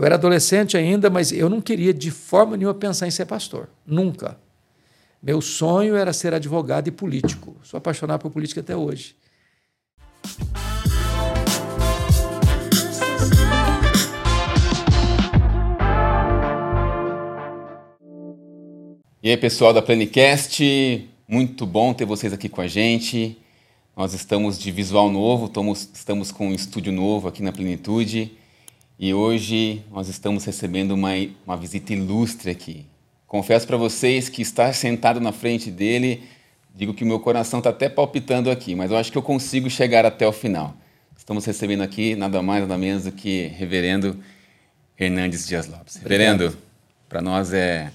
Eu era adolescente ainda, mas eu não queria de forma nenhuma pensar em ser pastor. Nunca. Meu sonho era ser advogado e político. Sou apaixonado por política até hoje. E aí, pessoal da Planicast, muito bom ter vocês aqui com a gente. Nós estamos de visual novo, estamos, estamos com um estúdio novo aqui na Plenitude e hoje nós estamos recebendo uma, uma visita ilustre aqui. Confesso para vocês que estar sentado na frente dele, digo que o meu coração está até palpitando aqui, mas eu acho que eu consigo chegar até o final. Estamos recebendo aqui nada mais, nada menos do que Reverendo Hernandes Dias Lopes. Reverendo, para nós é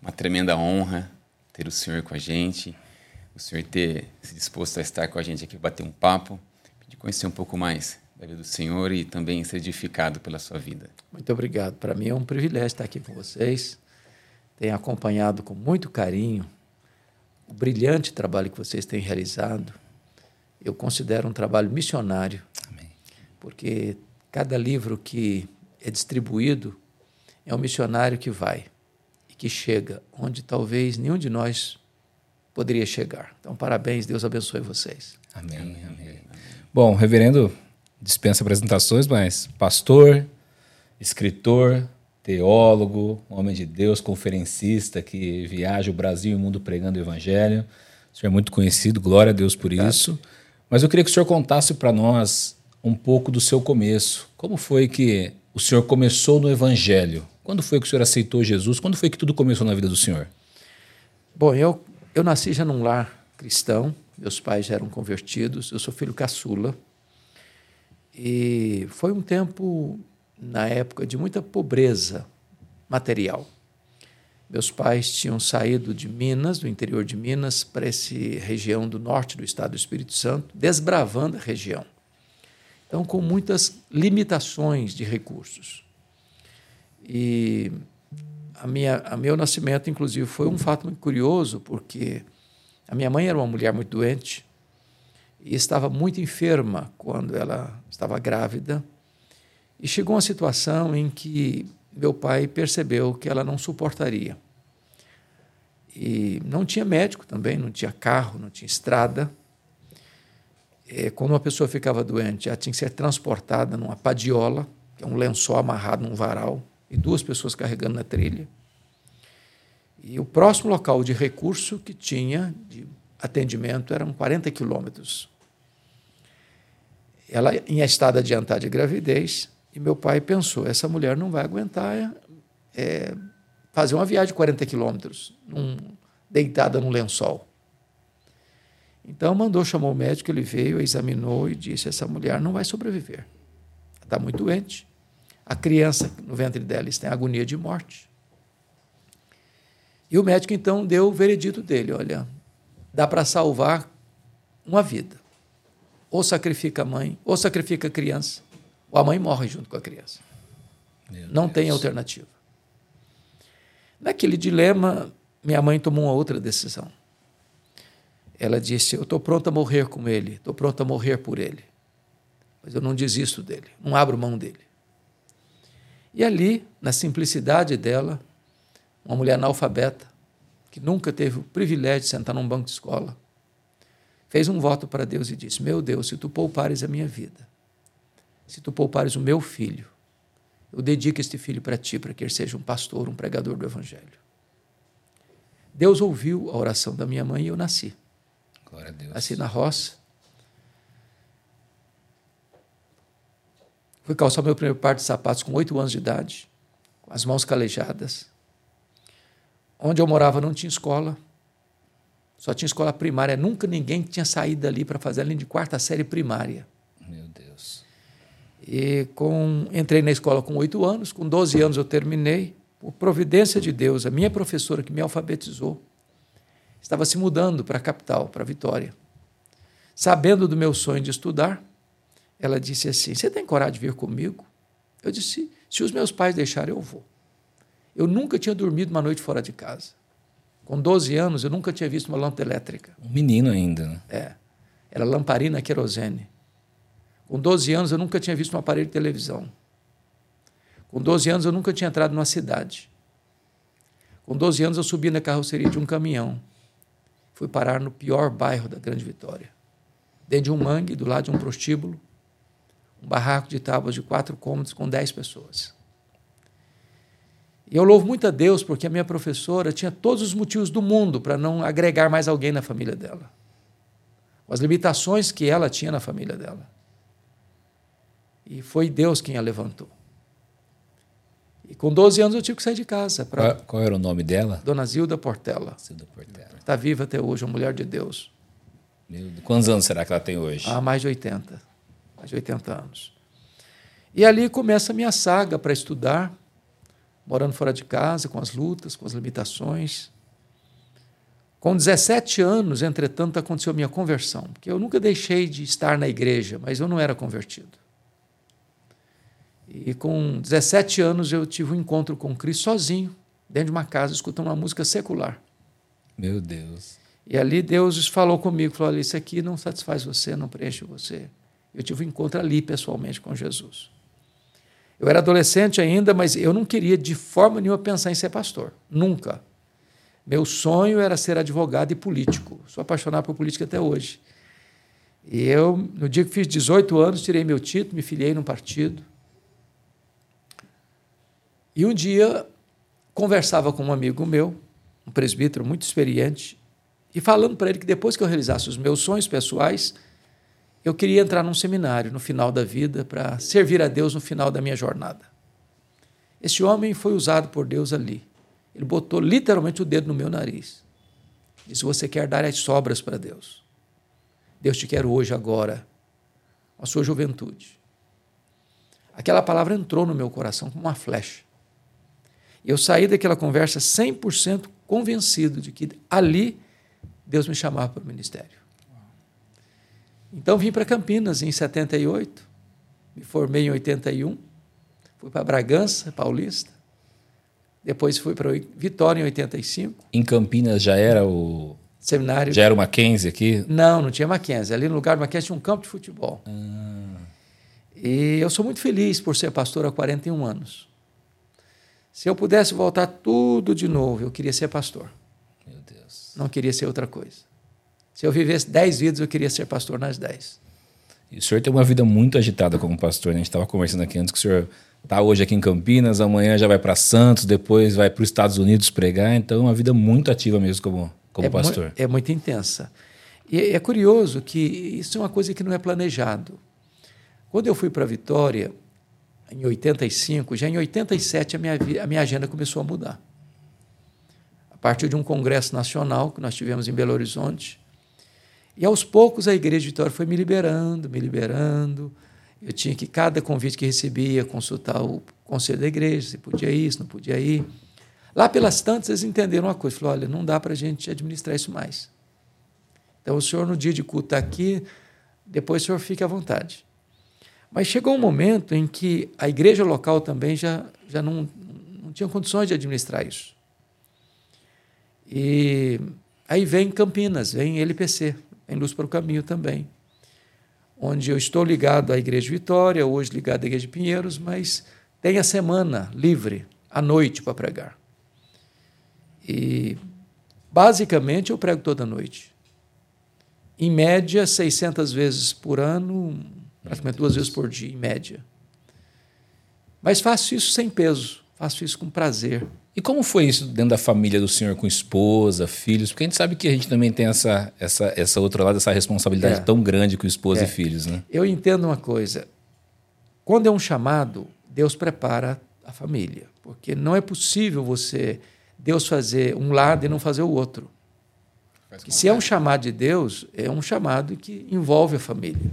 uma tremenda honra ter o senhor com a gente, o senhor ter se disposto a estar com a gente aqui, bater um papo, de conhecer um pouco mais da vida do senhor e também ser edificado pela sua vida. Muito obrigado. Para mim é um privilégio estar aqui com vocês. Tenho acompanhado com muito carinho o brilhante trabalho que vocês têm realizado. Eu considero um trabalho missionário, Amém. porque cada livro que é distribuído é um missionário que vai que chega onde talvez nenhum de nós poderia chegar. Então, parabéns, Deus abençoe vocês. Amém, amém. Bom, reverendo, dispensa apresentações, mas pastor, escritor, teólogo, homem de Deus, conferencista que viaja o Brasil e o mundo pregando o evangelho. O senhor é muito conhecido, glória a Deus por isso. Mas eu queria que o senhor contasse para nós um pouco do seu começo. Como foi que o senhor começou no evangelho? Quando foi que o senhor aceitou Jesus? Quando foi que tudo começou na vida do senhor? Bom, eu, eu nasci já num lar cristão, meus pais já eram convertidos, eu sou filho caçula. E foi um tempo, na época, de muita pobreza material. Meus pais tinham saído de Minas, do interior de Minas, para essa região do norte do estado do Espírito Santo, desbravando a região. Então, com muitas limitações de recursos. E a minha, a meu nascimento, inclusive, foi um fato muito curioso, porque a minha mãe era uma mulher muito doente e estava muito enferma quando ela estava grávida. E chegou uma situação em que meu pai percebeu que ela não suportaria. E não tinha médico também, não tinha carro, não tinha estrada. E quando uma pessoa ficava doente, ela tinha que ser transportada numa padiola, que é um lençol amarrado num varal e duas pessoas carregando na trilha. E o próximo local de recurso que tinha de atendimento eram 40 quilômetros. Ela em estado adiantado de gravidez, e meu pai pensou: essa mulher não vai aguentar é, fazer uma viagem de 40 quilômetros, deitada num lençol. Então mandou, chamou o médico, ele veio, examinou e disse: essa mulher não vai sobreviver. Está muito doente. A criança no ventre dela está em agonia de morte. E o médico então deu o veredito dele: olha, dá para salvar uma vida. Ou sacrifica a mãe, ou sacrifica a criança, ou a mãe morre junto com a criança. Meu Não Deus. tem alternativa. Naquele dilema, minha mãe tomou uma outra decisão. Ela disse: Eu estou pronta a morrer com ele, estou pronta a morrer por ele. Mas eu não desisto dele, não abro mão dele. E ali, na simplicidade dela, uma mulher analfabeta, que nunca teve o privilégio de sentar num banco de escola, fez um voto para Deus e disse: Meu Deus, se tu poupares a minha vida, se tu poupares o meu filho, eu dedico este filho para ti, para que ele seja um pastor, um pregador do Evangelho. Deus ouviu a oração da minha mãe e eu nasci. Glória a Deus. Nasci na roça, Fui calçar meu primeiro par de sapatos com oito anos de idade, com as mãos calejadas. Onde eu morava não tinha escola, só tinha escola primária. Nunca ninguém tinha saído dali para fazer além de quarta série primária. Meu Deus. E com, entrei na escola com oito anos, com 12 anos eu terminei. Por providência de Deus, a minha professora que me alfabetizou estava se mudando para a capital, para Vitória. Sabendo do meu sonho de estudar, ela disse assim: Você tem coragem de vir comigo? Eu disse: Se os meus pais deixarem, eu vou. Eu nunca tinha dormido uma noite fora de casa. Com 12 anos, eu nunca tinha visto uma lâmpada elétrica. Um menino ainda. Né? É. Era lamparina querosene. Com 12 anos, eu nunca tinha visto um aparelho de televisão. Com 12 anos eu nunca tinha entrado numa cidade. Com 12 anos eu subi na carroceria de um caminhão. Fui parar no pior bairro da Grande Vitória. Dentro de um mangue, do lado de um prostíbulo, um barraco de tábuas de quatro cômodos com dez pessoas. E eu louvo muito a Deus porque a minha professora tinha todos os motivos do mundo para não agregar mais alguém na família dela. As limitações que ela tinha na família dela. E foi Deus quem a levantou. E com 12 anos eu tive que sair de casa. Pra... Qual, qual, era o nome dela? Dona Zilda Portela. Zilda Portela. Está viva até hoje, uma mulher de Deus. Quantos anos será que ela tem hoje? Há mais de 80. Mais de 80 anos. E ali começa a minha saga para estudar, morando fora de casa, com as lutas, com as limitações. Com 17 anos, entretanto, aconteceu a minha conversão, porque eu nunca deixei de estar na igreja, mas eu não era convertido. E com 17 anos eu tive um encontro com Cristo sozinho, dentro de uma casa, escutando uma música secular. Meu Deus. E ali Deus falou comigo, falou: isso aqui não satisfaz você, não preenche você. Eu tive um encontro ali pessoalmente com Jesus. Eu era adolescente ainda, mas eu não queria de forma nenhuma pensar em ser pastor. Nunca. Meu sonho era ser advogado e político. Sou apaixonado por política até hoje. E eu, no dia que fiz 18 anos, tirei meu título, me filiei num partido. E um dia conversava com um amigo meu, um presbítero muito experiente, e falando para ele que depois que eu realizasse os meus sonhos pessoais, eu queria entrar num seminário no final da vida para servir a Deus no final da minha jornada. Esse homem foi usado por Deus ali. Ele botou literalmente o dedo no meu nariz. Disse: Você quer dar as sobras para Deus. Deus te quer hoje, agora, a sua juventude. Aquela palavra entrou no meu coração como uma flecha. Eu saí daquela conversa 100% convencido de que ali Deus me chamava para o ministério. Então vim para Campinas em 78, me formei em 81, fui para Bragança, Paulista, depois fui para Vitória em 85. Em Campinas já era o seminário? Já era o Mackenzie aqui? Não, não tinha Mackenzie. Ali no lugar do Mackenzie tinha um campo de futebol. Ah. E eu sou muito feliz por ser pastor há 41 anos. Se eu pudesse voltar tudo de novo, eu queria ser pastor. Meu Deus. Não queria ser outra coisa. Se eu vivesse dez vidas, eu queria ser pastor nas dez. E o senhor tem uma vida muito agitada como pastor. Né? A gente estava conversando aqui antes que o senhor está hoje aqui em Campinas, amanhã já vai para Santos, depois vai para os Estados Unidos pregar. Então, é uma vida muito ativa mesmo como, como é pastor. Mu é muito intensa. E é curioso que isso é uma coisa que não é planejado. Quando eu fui para Vitória, em 85, já em 87 a minha, a minha agenda começou a mudar. A partir de um congresso nacional que nós tivemos em Belo Horizonte, e aos poucos a Igreja de Vitória foi me liberando, me liberando. Eu tinha que, cada convite que recebia, consultar o conselho da igreja, se podia ir, se não podia ir. Lá pelas tantas, eles entenderam uma coisa: falaram, olha, não dá para a gente administrar isso mais. Então, o senhor, no dia de culto, está aqui, depois o senhor fique à vontade. Mas chegou um momento em que a igreja local também já, já não, não tinha condições de administrar isso. E aí vem Campinas, vem LPC, vem Luz para o Caminho também, onde eu estou ligado à Igreja Vitória, hoje ligado à Igreja de Pinheiros, mas tem a semana livre, à noite, para pregar. E, basicamente, eu prego toda noite. Em média, 600 vezes por ano, praticamente duas vezes por dia, em média. Mas faço isso sem peso, faço isso com prazer. E como foi isso dentro da família do senhor, com esposa, filhos? Porque a gente sabe que a gente também tem essa, essa, essa outra lado, essa responsabilidade é. tão grande com esposa é. e filhos, né? Eu entendo uma coisa. Quando é um chamado, Deus prepara a família. Porque não é possível você, Deus fazer um lado e não fazer o outro. se é um chamado de Deus, é um chamado que envolve a família.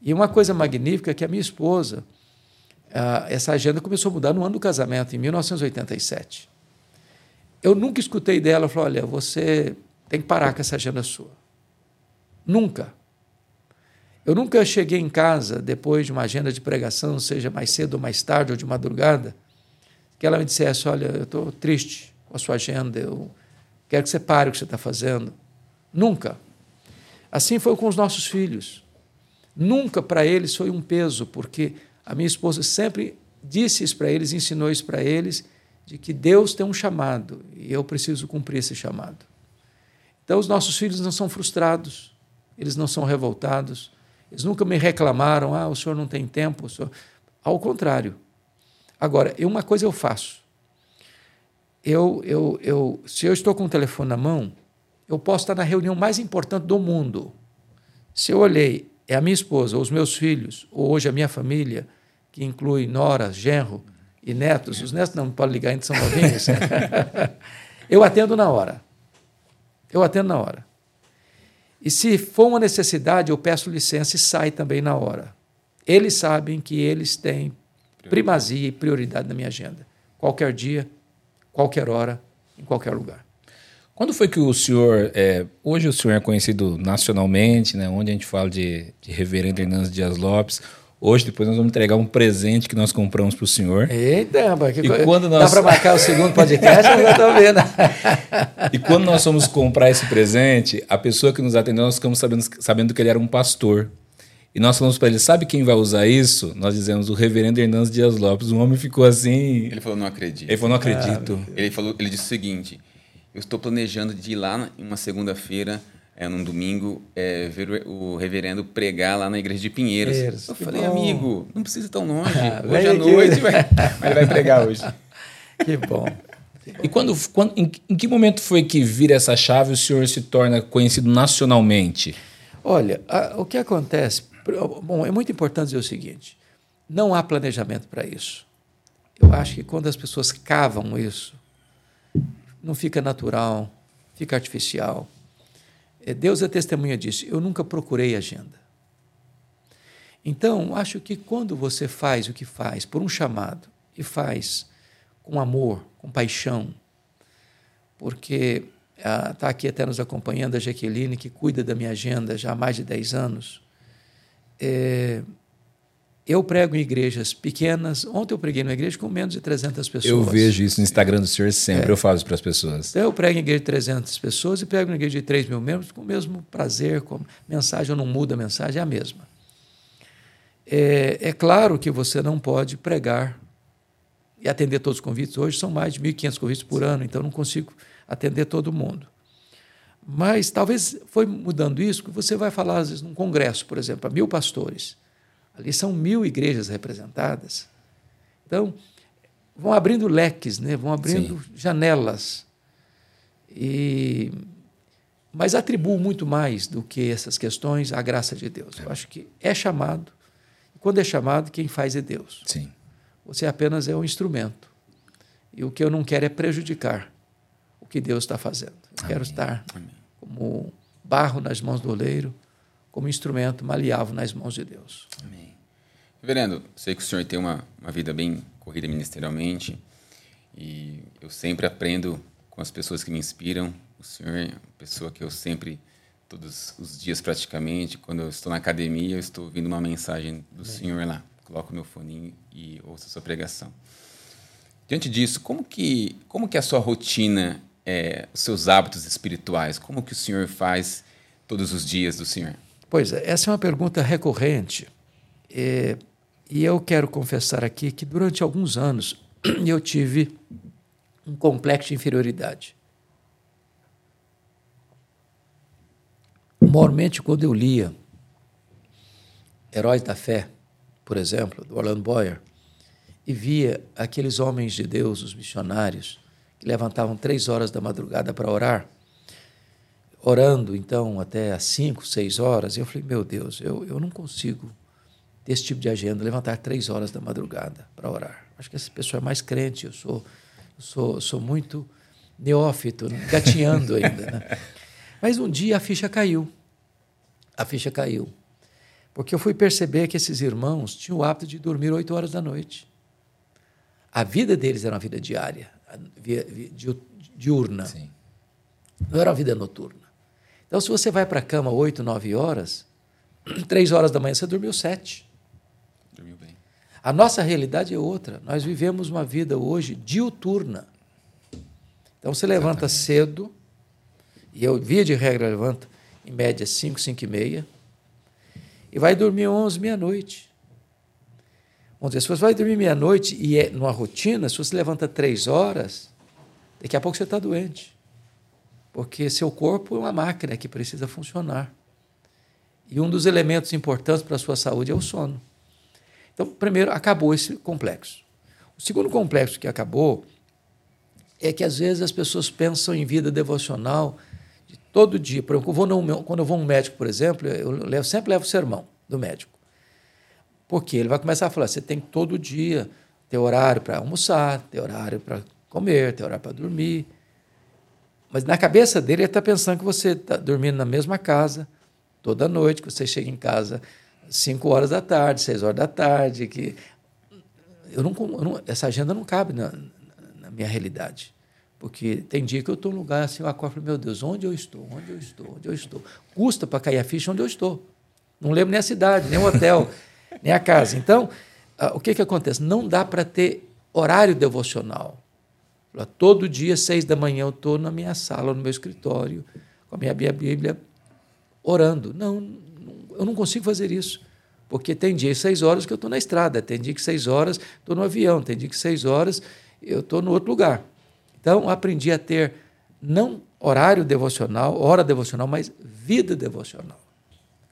E uma coisa magnífica é que a minha esposa, essa agenda começou a mudar no ano do casamento, em 1987. Eu nunca escutei dela falar: olha, você tem que parar com essa agenda sua. Nunca. Eu nunca cheguei em casa depois de uma agenda de pregação, seja mais cedo ou mais tarde ou de madrugada, que ela me dissesse: Olha, eu estou triste com a sua agenda, eu quero que você pare o que você está fazendo. Nunca. Assim foi com os nossos filhos. Nunca para eles foi um peso, porque a minha esposa sempre disse isso para eles, ensinou isso para eles, de que Deus tem um chamado e eu preciso cumprir esse chamado. Então, os nossos filhos não são frustrados, eles não são revoltados, eles nunca me reclamaram, ah, o senhor não tem tempo. Senhor... Ao contrário. Agora, uma coisa eu faço. Eu, eu, eu, se eu estou com o telefone na mão, eu posso estar na reunião mais importante do mundo. Se eu olhei, é a minha esposa, os meus filhos, ou hoje a minha família, que inclui nora, genro e netos, os netos não podem ligar, ainda são novinhos, eu atendo na hora. Eu atendo na hora. E se for uma necessidade, eu peço licença e sai também na hora. Eles sabem que eles têm primazia e prioridade na minha agenda. Qualquer dia, qualquer hora, em qualquer lugar. Quando foi que o senhor, é, hoje o senhor é conhecido nacionalmente, né, onde a gente fala de, de Reverendo Hernandes Dias Lopes, Hoje, depois, nós vamos entregar um presente que nós compramos para o senhor. Eita, mas que e quando nós... dá para marcar o segundo podcast? eu estou vendo. e quando nós fomos comprar esse presente, a pessoa que nos atendeu, nós ficamos sabendo, sabendo que ele era um pastor. E nós falamos para ele: sabe quem vai usar isso? Nós dizemos o reverendo Hernandes Dias Lopes. O homem ficou assim. Ele falou: não acredito. Ele falou: não acredito. Ah, ele, falou, ele disse o seguinte: eu estou planejando de ir lá em uma segunda-feira é, num domingo, é, ver o, reverendo pregar lá na igreja de Pinheiros. Pinheiros eu falei, bom. amigo, não precisa ir tão longe. Ah, hoje à noite, vai, ele vai pregar hoje. Que bom. E quando, quando em, em, que momento foi que vira essa chave e o senhor se torna conhecido nacionalmente? Olha, a, o que acontece. Bom, é muito importante dizer o seguinte: não há planejamento para isso. Eu acho que quando as pessoas cavam isso, não fica natural, fica artificial. É, Deus é testemunha disso. Eu nunca procurei agenda. Então, acho que quando você faz o que faz por um chamado e faz com amor, com paixão, porque está ah, aqui até nos acompanhando a Jaqueline, que cuida da minha agenda já há mais de 10 anos. É, eu prego em igrejas pequenas. Ontem eu preguei numa igreja com menos de 300 pessoas. Eu vejo isso no Instagram do senhor sempre, é. eu falo isso para as pessoas. Então, eu prego em igreja de 300 pessoas e prego em igreja de 3 mil membros com o mesmo prazer, com mensagem, não mudo a mensagem, é a mesma. É, é claro que você não pode pregar e atender todos os convites. Hoje são mais de 1.500 convites por ano, então não consigo atender todo mundo. Mas talvez foi mudando isso, que você vai falar, às vezes, num congresso, por exemplo, a mil pastores. Ali são mil igrejas representadas. Então, vão abrindo leques, né? vão abrindo Sim. janelas. E, mas atribuo muito mais do que essas questões à graça de Deus. Eu acho que é chamado, e quando é chamado, quem faz é Deus. Sim. Você apenas é um instrumento. E o que eu não quero é prejudicar o que Deus está fazendo. Eu Amém. quero estar Amém. como barro nas mãos do oleiro como instrumento maleável nas mãos de Deus. Amém. Reverendo, sei que o senhor tem uma, uma vida bem corrida ministerialmente e eu sempre aprendo com as pessoas que me inspiram. O senhor é uma pessoa que eu sempre, todos os dias praticamente, quando eu estou na academia, eu estou ouvindo uma mensagem do Amém. senhor lá. Coloco meu fone e ouço a sua pregação. Diante disso, como que, como que a sua rotina, é, os seus hábitos espirituais, como que o senhor faz todos os dias do senhor? Pois é, essa é uma pergunta recorrente. É, e eu quero confessar aqui que durante alguns anos eu tive um complexo de inferioridade. Mormente, quando eu lia Heróis da Fé, por exemplo, do Orlando Boyer, e via aqueles homens de Deus, os missionários, que levantavam três horas da madrugada para orar, orando então até às 5, 6 horas, eu falei, meu Deus, eu, eu não consigo ter esse tipo de agenda, levantar três horas da madrugada para orar. Acho que essa pessoa é mais crente, eu sou, eu sou, sou muito neófito, gatinhando ainda. Né? Mas um dia a ficha caiu. A ficha caiu. Porque eu fui perceber que esses irmãos tinham o hábito de dormir oito horas da noite. A vida deles era uma vida diária, diurna. Sim. Não era uma vida noturna. Então, se você vai para a cama 8, 9 horas, 3 horas da manhã você dormiu 7. Dormiu bem. A nossa realidade é outra. Nós vivemos uma vida hoje diuturna. Então, você levanta Exatamente. cedo, e eu, via de regra, levanto em média 5, 5 e meia, e vai dormir 11, meia-noite. Vamos dizer, se você vai dormir meia-noite e é numa rotina, se você levanta três horas, daqui a pouco você está doente. Porque seu corpo é uma máquina que precisa funcionar. E um dos elementos importantes para a sua saúde é o sono. Então, primeiro, acabou esse complexo. O segundo complexo que acabou é que às vezes as pessoas pensam em vida devocional de todo dia. Por exemplo, eu quando eu vou a um médico, por exemplo, eu levo, sempre levo o sermão do médico. Porque ele vai começar a falar: você tem que todo dia ter horário para almoçar, ter horário para comer, ter horário para dormir. Mas na cabeça dele, ele está pensando que você está dormindo na mesma casa toda noite, que você chega em casa 5 horas da tarde, 6 horas da tarde, que eu não, eu não, essa agenda não cabe na, na, minha realidade. Porque tem dia que eu estou num lugar assim, eu acordo meu Deus, onde eu estou? Onde eu estou? Onde eu estou? Custa para cair a ficha onde eu estou. Não lembro nem a cidade, nem o hotel, nem a casa. Então, uh, o que, que acontece? Não dá para ter horário devocional. Todo dia, seis da manhã, eu estou na minha sala, no meu escritório, com a minha Bíblia, orando. Não, eu não consigo fazer isso. Porque tem dia seis horas que eu estou na estrada, tem dia que seis horas estou no avião, tem dia que seis horas eu estou no outro lugar. Então, aprendi a ter não horário devocional, hora devocional, mas vida devocional.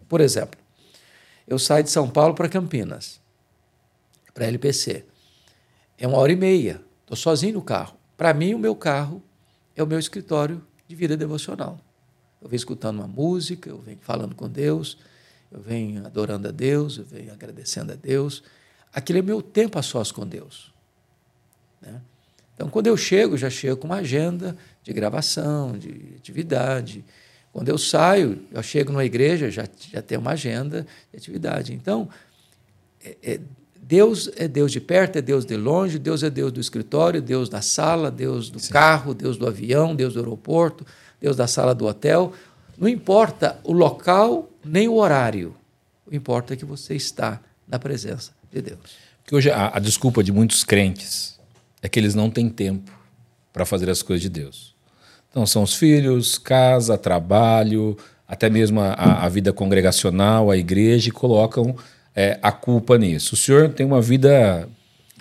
Por exemplo, eu saio de São Paulo para Campinas, para LPC. É uma hora e meia, estou sozinho no carro. Para mim, o meu carro é o meu escritório de vida devocional. Eu venho escutando uma música, eu venho falando com Deus, eu venho adorando a Deus, eu venho agradecendo a Deus. Aquilo é meu tempo a sós com Deus. Né? Então, quando eu chego, já chego com uma agenda de gravação, de atividade. Quando eu saio, eu chego numa igreja, já, já tem uma agenda de atividade. Então, é, é, Deus é Deus de perto, é Deus de longe, Deus é Deus do escritório, Deus da sala, Deus do Sim. carro, Deus do avião, Deus do aeroporto, Deus da sala do hotel. Não importa o local nem o horário. O importa é que você está na presença de Deus. Porque hoje a, a desculpa de muitos crentes é que eles não têm tempo para fazer as coisas de Deus. Então são os filhos, casa, trabalho, até mesmo a, a vida congregacional, a igreja, e colocam é, a culpa nisso. O senhor tem uma vida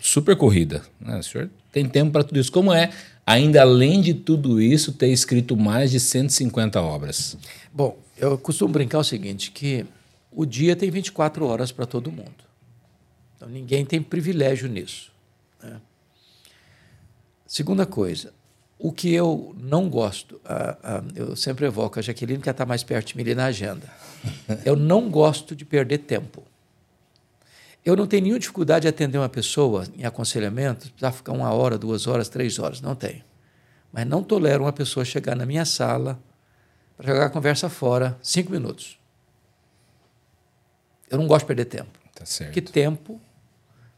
super corrida, né? o senhor tem tempo para tudo isso. Como é, ainda além de tudo isso, ter escrito mais de 150 obras? Bom, eu costumo brincar o seguinte, que o dia tem 24 horas para todo mundo. Então ninguém tem privilégio nisso. Né? Segunda coisa, o que eu não gosto, eu sempre evoco a Jaqueline, que está mais perto de mim ali na agenda. Eu não gosto de perder tempo. Eu não tenho nenhuma dificuldade de atender uma pessoa em aconselhamento, precisar ficar uma hora, duas horas, três horas, não tenho. Mas não tolero uma pessoa chegar na minha sala para jogar a conversa fora cinco minutos. Eu não gosto de perder tempo. Tá certo. Porque tempo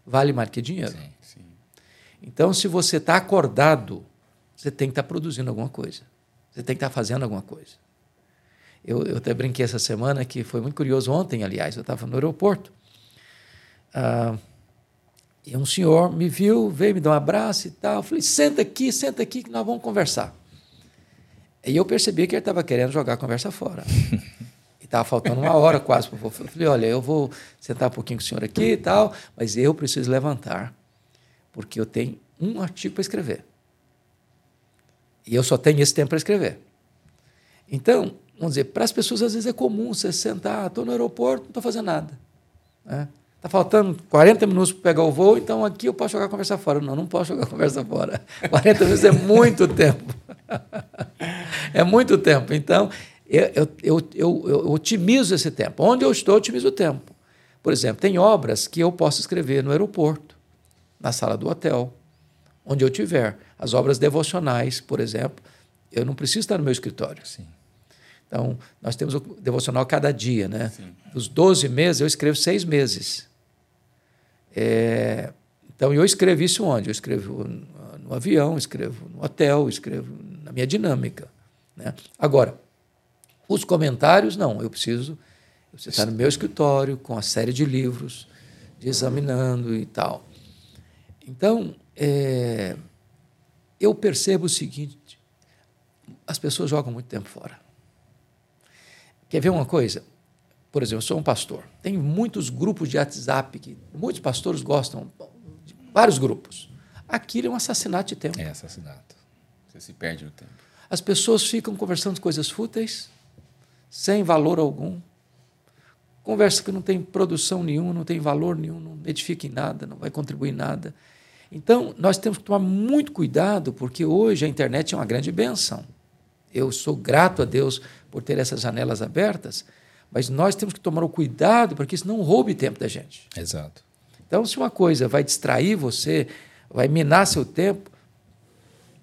vale mais que dinheiro. Sim, sim. Então, se você está acordado, você tem que estar tá produzindo alguma coisa. Você tem que estar tá fazendo alguma coisa. Eu, eu até brinquei essa semana que foi muito curioso. Ontem, aliás, eu estava no aeroporto. Ah, e um senhor me viu, veio me dar um abraço e tal. Eu falei: senta aqui, senta aqui que nós vamos conversar. E eu percebi que ele estava querendo jogar a conversa fora. E estava faltando uma hora quase para Eu falei, olha, eu vou sentar um pouquinho com o senhor aqui e tal, mas eu preciso levantar, porque eu tenho um artigo para escrever. E eu só tenho esse tempo para escrever. Então, vamos dizer, para as pessoas às vezes é comum você sentar, estou no aeroporto, não estou fazendo nada. Né? Está faltando 40 minutos para pegar o voo, então aqui eu posso jogar a conversa fora. Não, não posso jogar a conversa fora. 40 minutos é muito tempo. é muito tempo. Então, eu, eu, eu, eu, otimizo esse tempo. Onde eu estou, eu otimizo o tempo. Por exemplo, tem obras que eu posso escrever no aeroporto, na sala do hotel, onde eu tiver. As obras devocionais, por exemplo, eu não preciso estar no meu escritório. Sim. Então, nós temos o devocional cada dia, né? Sim. Dos 12 meses, eu escrevo seis meses. É, então, eu escrevo isso onde? Eu escrevo no avião, escrevo no hotel, escrevo na minha dinâmica. Né? Agora, os comentários, não. Eu preciso, eu preciso estar no meu escritório com a série de livros, de examinando e tal. Então, é, eu percebo o seguinte: as pessoas jogam muito tempo fora. Quer ver uma coisa? Por exemplo, eu sou um pastor. Tem muitos grupos de WhatsApp que muitos pastores gostam, de vários grupos. Aquilo é um assassinato de tempo. É assassinato. Você se perde no tempo. As pessoas ficam conversando coisas fúteis, sem valor algum. Conversa que não tem produção nenhuma, não tem valor nenhum, não edifica em nada, não vai contribuir em nada. Então, nós temos que tomar muito cuidado, porque hoje a internet é uma grande benção. Eu sou grato a Deus por ter essas janelas abertas, mas nós temos que tomar o cuidado para que isso não roube tempo da gente. Exato. Então, se uma coisa vai distrair você, vai minar seu tempo,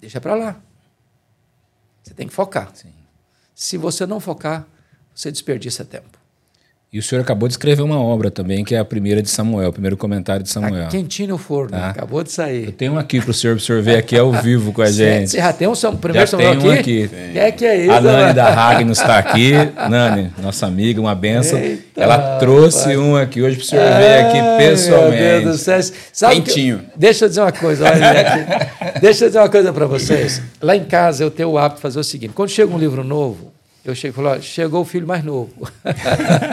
deixa para lá. Você tem que focar. Sim. Se você não focar, você desperdiça tempo. E o senhor acabou de escrever uma obra também, que é a primeira de Samuel, o primeiro comentário de Samuel. Tá quentinho no forno, Tá. acabou de sair. Eu tenho um aqui para o senhor, pro senhor ver aqui ao vivo com a gente. você já tem um Sam- primeiro Já Samuel tem um aqui? aqui. Quem é que é isso? A Nani da Ragnos está aqui. Nani, nossa amiga, uma benção. Eita, Ela trouxe um aqui hoje para o senhor ver aqui pessoalmente. Meu Deus do céu. Sabe que- Quentinho. deixa eu dizer uma coisa. olha aqui. deixa eu dizer uma coisa para vocês. Lá em casa eu tenho o hábito de fazer o seguinte: quando chega um livro novo, eu chego e falo: chegou o filho mais novo.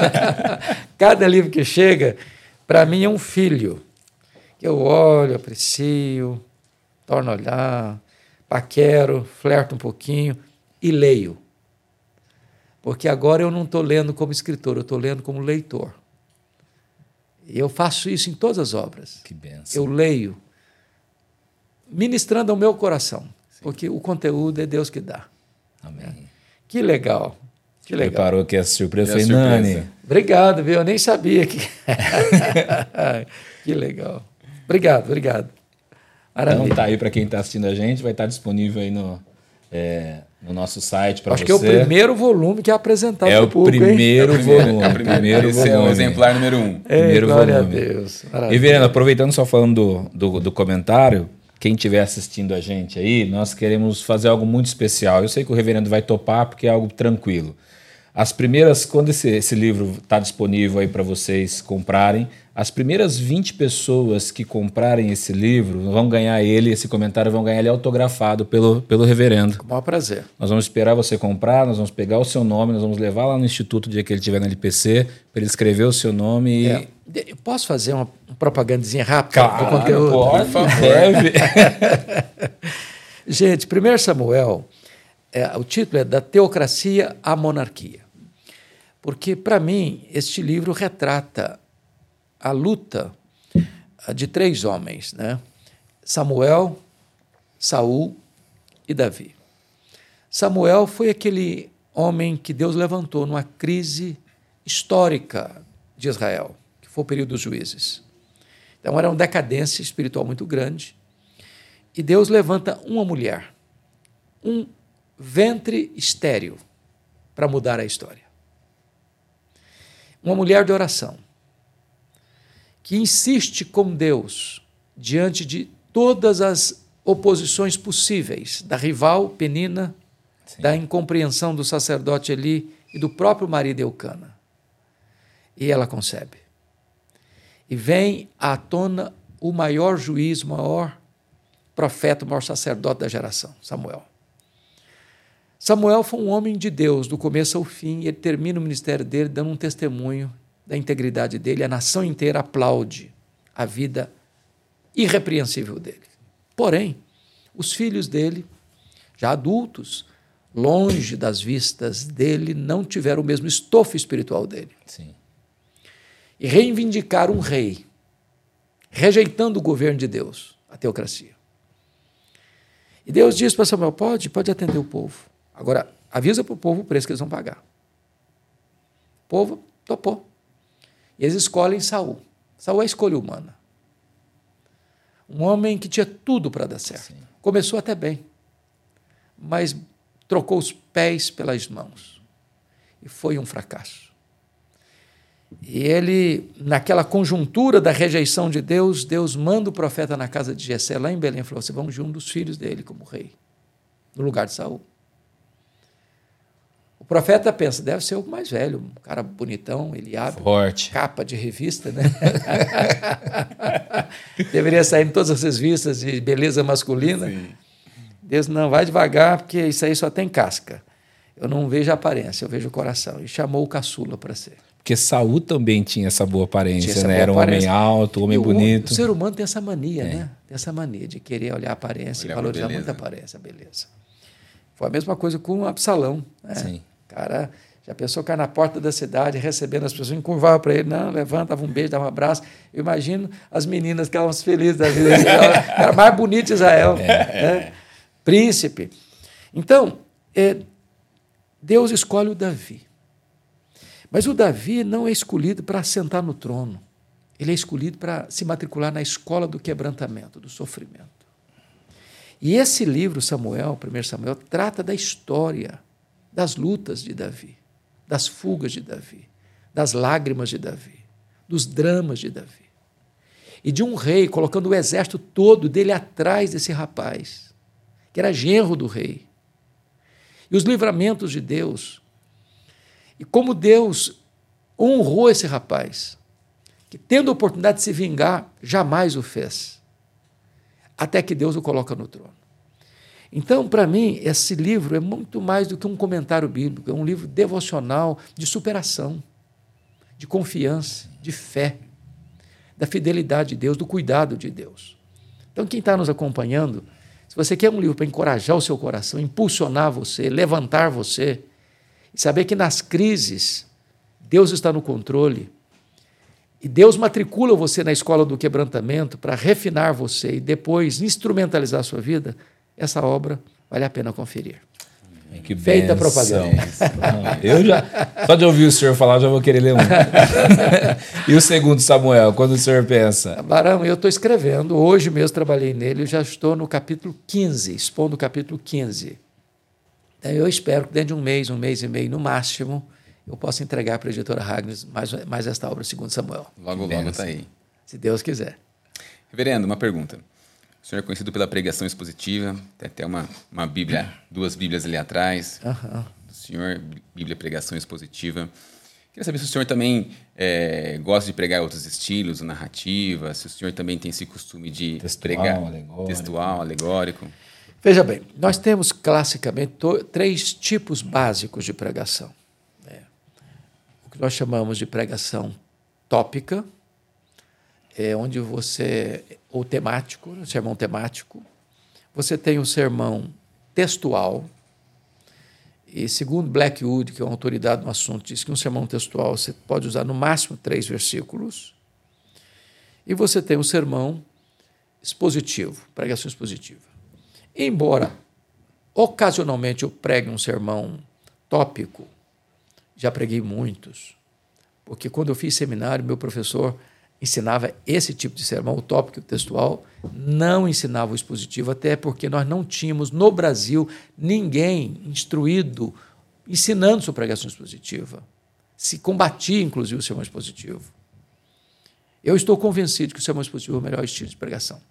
Cada livro que chega, para mim é um filho. Que eu olho, aprecio, torno a olhar, paquero, flerto um pouquinho e leio. Porque agora eu não estou lendo como escritor, eu estou lendo como leitor. E eu faço isso em todas as obras. Que benção. Eu leio, ministrando ao meu coração, porque o conteúdo é Deus que dá. Amém. Que legal, que legal. Preparou que essa surpresa. E surpresa? Nani, Obrigado, viu? Eu nem sabia que. que legal. Obrigado, obrigado. então Maravilha. tá aí para quem está assistindo a gente, vai estar disponível aí no, é, no nosso site para você. Acho que é o primeiro volume que é apresentado É o público, hein? primeiro É o primeiro, volume. é o primeiro. é o volume. exemplar número um. Ei, primeiro glória volume. a Deus. E Maravilha. Verena, aproveitando só falando do, do, do comentário, quem estiver assistindo a gente aí, nós queremos fazer algo muito especial. Eu sei que o reverendo vai topar porque é algo tranquilo. As primeiras, quando esse, esse livro está disponível aí para vocês comprarem, as primeiras 20 pessoas que comprarem esse livro vão ganhar ele, esse comentário vão ganhar ele autografado pelo, pelo reverendo. Com o maior prazer. Nós vamos esperar você comprar, nós vamos pegar o seu nome, nós vamos levar lá no instituto o dia que ele estiver na LPC, para ele escrever o seu nome e. É. Eu Posso fazer uma propagandazinha rápida do Claro, conteúdo? pode, deve. Gente, 1 Samuel, é, o título é Da Teocracia à Monarquia. Porque, para mim, este livro retrata a luta ah, de três homens, né? Samuel, Saul e Davi. Samuel foi aquele homem que Deus levantou numa crise histórica de Israel, que foi o período dos juízes. Então era uma decadência espiritual muito grande. E Deus levanta uma mulher, um ventre estéril, para mudar a história. Uma mulher de oração, que insiste com Deus diante de todas as oposições possíveis da rival Penina, da incompreensão do sacerdote Eli e do próprio marido Eucana. E ela concebe. E vem à tona o maior juiz, o maior profeta, o maior sacerdote da geração, Samuel. Samuel foi um homem de Deus do começo ao fim, e ele termina o ministério dele dando um testemunho da integridade dele. A nação inteira aplaude a vida irrepreensível dele. Porém, os filhos dele, já adultos, longe das vistas dele, não tiveram o mesmo estofo espiritual dele Sim. e reivindicar um rei, rejeitando o governo de Deus, a teocracia. E Deus diz para Samuel: pode, pode atender o povo. Agora, avisa para o povo o preço que eles vão pagar. O povo topou. E eles escolhem Saul. Saul é a escolha humana. Um homem que tinha tudo para dar certo. Sim. Começou até bem, mas trocou os pés pelas mãos. E foi um fracasso. E ele, naquela conjuntura da rejeição de Deus, Deus manda o profeta na casa de Jessé, lá em Belém, e falou: Você vamos de um dos filhos dele como rei, no lugar de Saul. O profeta pensa, deve ser o mais velho, um cara bonitão, Eliabe, Forte. capa de revista, né? Deveria sair em todas as revistas de beleza masculina. Sim. Deus não vai devagar, porque isso aí só tem casca. Eu não vejo a aparência, eu vejo o coração. E chamou o caçula para ser. Porque Saul também tinha essa boa aparência, essa né? boa Era um aparência. homem alto, um homem o- bonito. É. O ser humano tem essa mania, né? Tem essa mania de querer olhar a aparência Olhar e valorizar muito a aparência, a beleza. Foi a mesma coisa com Absalão. Né? Sim. Cara já pensou que na porta da cidade, recebendo as pessoas, encurvava para ele, não, levanta, dava um beijo, dava um abraço. Eu imagino as meninas que eram felizes da vida. Era o mais bonito Israel. né? Príncipe. Então, é, Deus escolhe o Davi. Mas o Davi não é escolhido para sentar no trono. Ele é escolhido para se matricular na escola do quebrantamento, do sofrimento. E esse livro, Samuel, 1 Samuel, trata da história, das lutas de Davi, das fugas de Davi, das lágrimas de Davi, dos dramas de Davi. E de um rei colocando o exército todo dele atrás desse rapaz, que era genro do rei. E os livramentos de Deus. E como Deus honrou esse rapaz, que tendo a oportunidade de se vingar, jamais o fez. Até que Deus o coloca no trono. Então, para mim, esse livro é muito mais do que um comentário bíblico, é um livro devocional de superação, de confiança, de fé, da fidelidade de Deus, do cuidado de Deus. Então, quem está nos acompanhando, se você quer um livro para encorajar o seu coração, impulsionar você, levantar você, e saber que nas crises Deus está no controle, e Deus matricula você na escola do quebrantamento para refinar você e depois instrumentalizar a sua vida, essa obra vale a pena conferir. Que Feita a bênção. propaganda. Não, Eu já, só de ouvir o senhor falar, já vou querer ler um. e o segundo Samuel, quando o senhor pensa? Barão, eu estou escrevendo, hoje mesmo trabalhei nele, eu já estou no capítulo 15, expondo o capítulo 15. Então, eu espero que dentro de um mês, um mês e meio no máximo, eu possa entregar para a editora Ragnes mais, mais esta obra, segundo Samuel, Logo, logo Benção. está aí. se Deus quiser. Reverendo, uma pergunta. O senhor é conhecido pela pregação expositiva, tem até uma, uma Bíblia, duas Bíblias ali atrás. Aham. Do senhor, Bíblia Pregação Expositiva. Queria saber se o senhor também eh, gosta de pregar outros estilos, narrativa, se o senhor também tem esse costume de Textual, pregar alegórico. textual, alegórico. Veja bem, nós temos classicamente três tipos básicos de pregação. né? O que nós chamamos de pregação tópica, é onde você, ou temático, um sermão temático. Você tem o sermão textual, e segundo Blackwood, que é uma autoridade no assunto, diz que um sermão textual você pode usar no máximo três versículos. E você tem o sermão expositivo, pregação expositiva. Embora ocasionalmente eu pregue um sermão tópico, já preguei muitos, porque quando eu fiz seminário, meu professor ensinava esse tipo de sermão, o tópico textual, não ensinava o expositivo, até porque nós não tínhamos no Brasil ninguém instruído ensinando sobre pregação expositiva. Se combatia, inclusive, o sermão expositivo. Eu estou convencido que o sermão expositivo é o melhor estilo de pregação.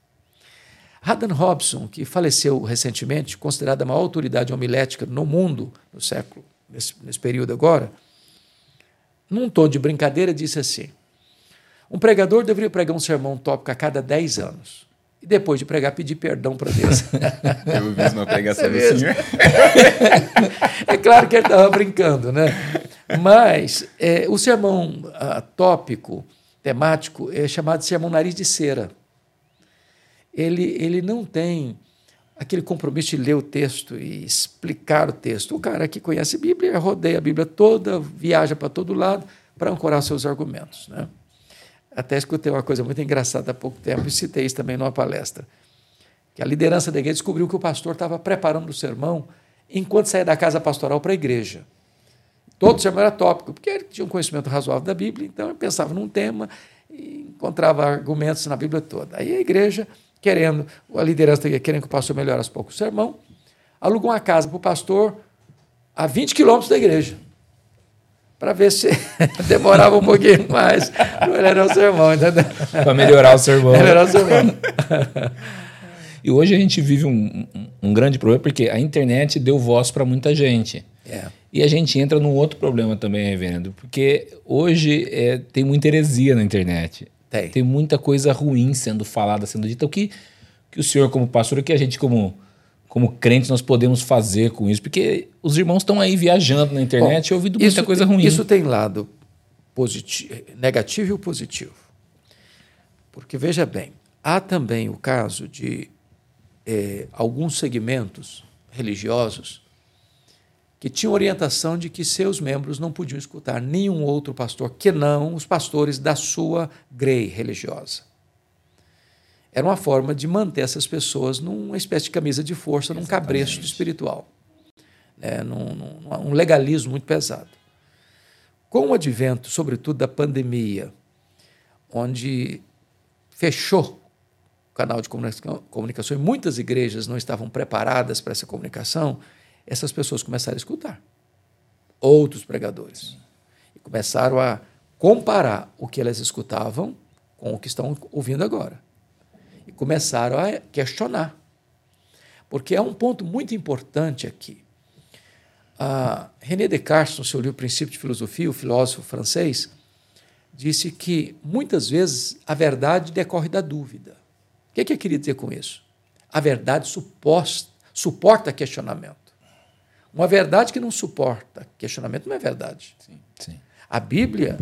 Haddon Robson, que faleceu recentemente, considerada a maior autoridade homilética no mundo no século, nesse, nesse período agora, num tom de brincadeira, disse assim: um pregador deveria pregar um sermão tópico a cada 10 anos. E depois de pregar, pedir perdão para Deus. Eu vi uma pregação É do senhor. é claro que ele estava brincando, né? Mas é, o sermão ah, tópico, temático, é chamado de sermão nariz de cera. Ele, ele não tem aquele compromisso de ler o texto e explicar o texto. O cara que conhece a Bíblia rodeia a Bíblia toda, viaja para todo lado para ancorar seus argumentos. Né? Até escutei uma coisa muito engraçada há pouco tempo e citei isso também numa palestra. Que a liderança da igreja descobriu que o pastor estava preparando o sermão enquanto saía da casa pastoral para a igreja. Todo sermão era tópico, porque ele tinha um conhecimento razoável da Bíblia, então ele pensava num tema e encontrava argumentos na Bíblia toda. Aí a igreja, querendo, a liderança da igreja querendo que o pastor melhorasse um pouco o sermão, alugou uma casa para o pastor a 20 quilômetros da igreja, para ver se demorava um pouquinho mais para melhorar o sermão, entendeu? Para melhorar o sermão. Melhorar o sermão. E hoje a gente vive um, um- grande problema porque a internet deu voz para muita gente. É. E a gente entra num outro problema também, reverendo, porque hoje é, tem muita heresia na internet. Tem. Tem muita coisa ruim sendo falada, sendo dita. O que, que o senhor, como pastor, o que a gente, como, como crente, nós podemos fazer com isso? Porque os irmãos estão aí viajando na internet e ouvindo muita coisa ruim. Isso tem lado positivo, negativo e positivo. Porque, veja bem, há também o caso de é, alguns segmentos religiosos que tinham orientação de que seus membros não podiam escutar nenhum outro pastor que não os pastores da sua grei religiosa. Era uma forma de manter essas pessoas numa espécie de camisa de força, Exatamente. num cabresto espiritual, né? num, num, um legalismo muito pesado. Com o advento, sobretudo, da pandemia, onde fechou o canal de comunicação e muitas igrejas não estavam preparadas para essa comunicação, essas pessoas começaram a escutar outros pregadores e começaram a comparar o que elas escutavam com o que estão ouvindo agora começaram a questionar. Porque é um ponto muito importante aqui. A René Descartes, no seu livro Princípio de Filosofia, o filósofo francês, disse que muitas vezes a verdade decorre da dúvida. O que, é que eu queria dizer com isso? A verdade suposta, suporta questionamento. Uma verdade que não suporta questionamento não é verdade. Sim, sim. A Bíblia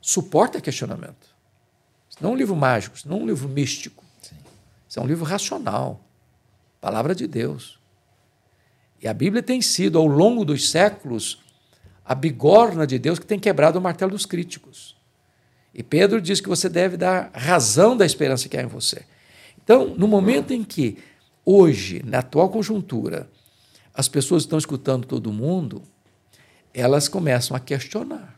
suporta questionamento. não é um livro mágico, não é um livro místico. Isso é um livro racional. Palavra de Deus. E a Bíblia tem sido, ao longo dos séculos, a bigorna de Deus que tem quebrado o martelo dos críticos. E Pedro diz que você deve dar razão da esperança que há em você. Então, no momento em que, hoje, na atual conjuntura, as pessoas estão escutando todo mundo, elas começam a questionar.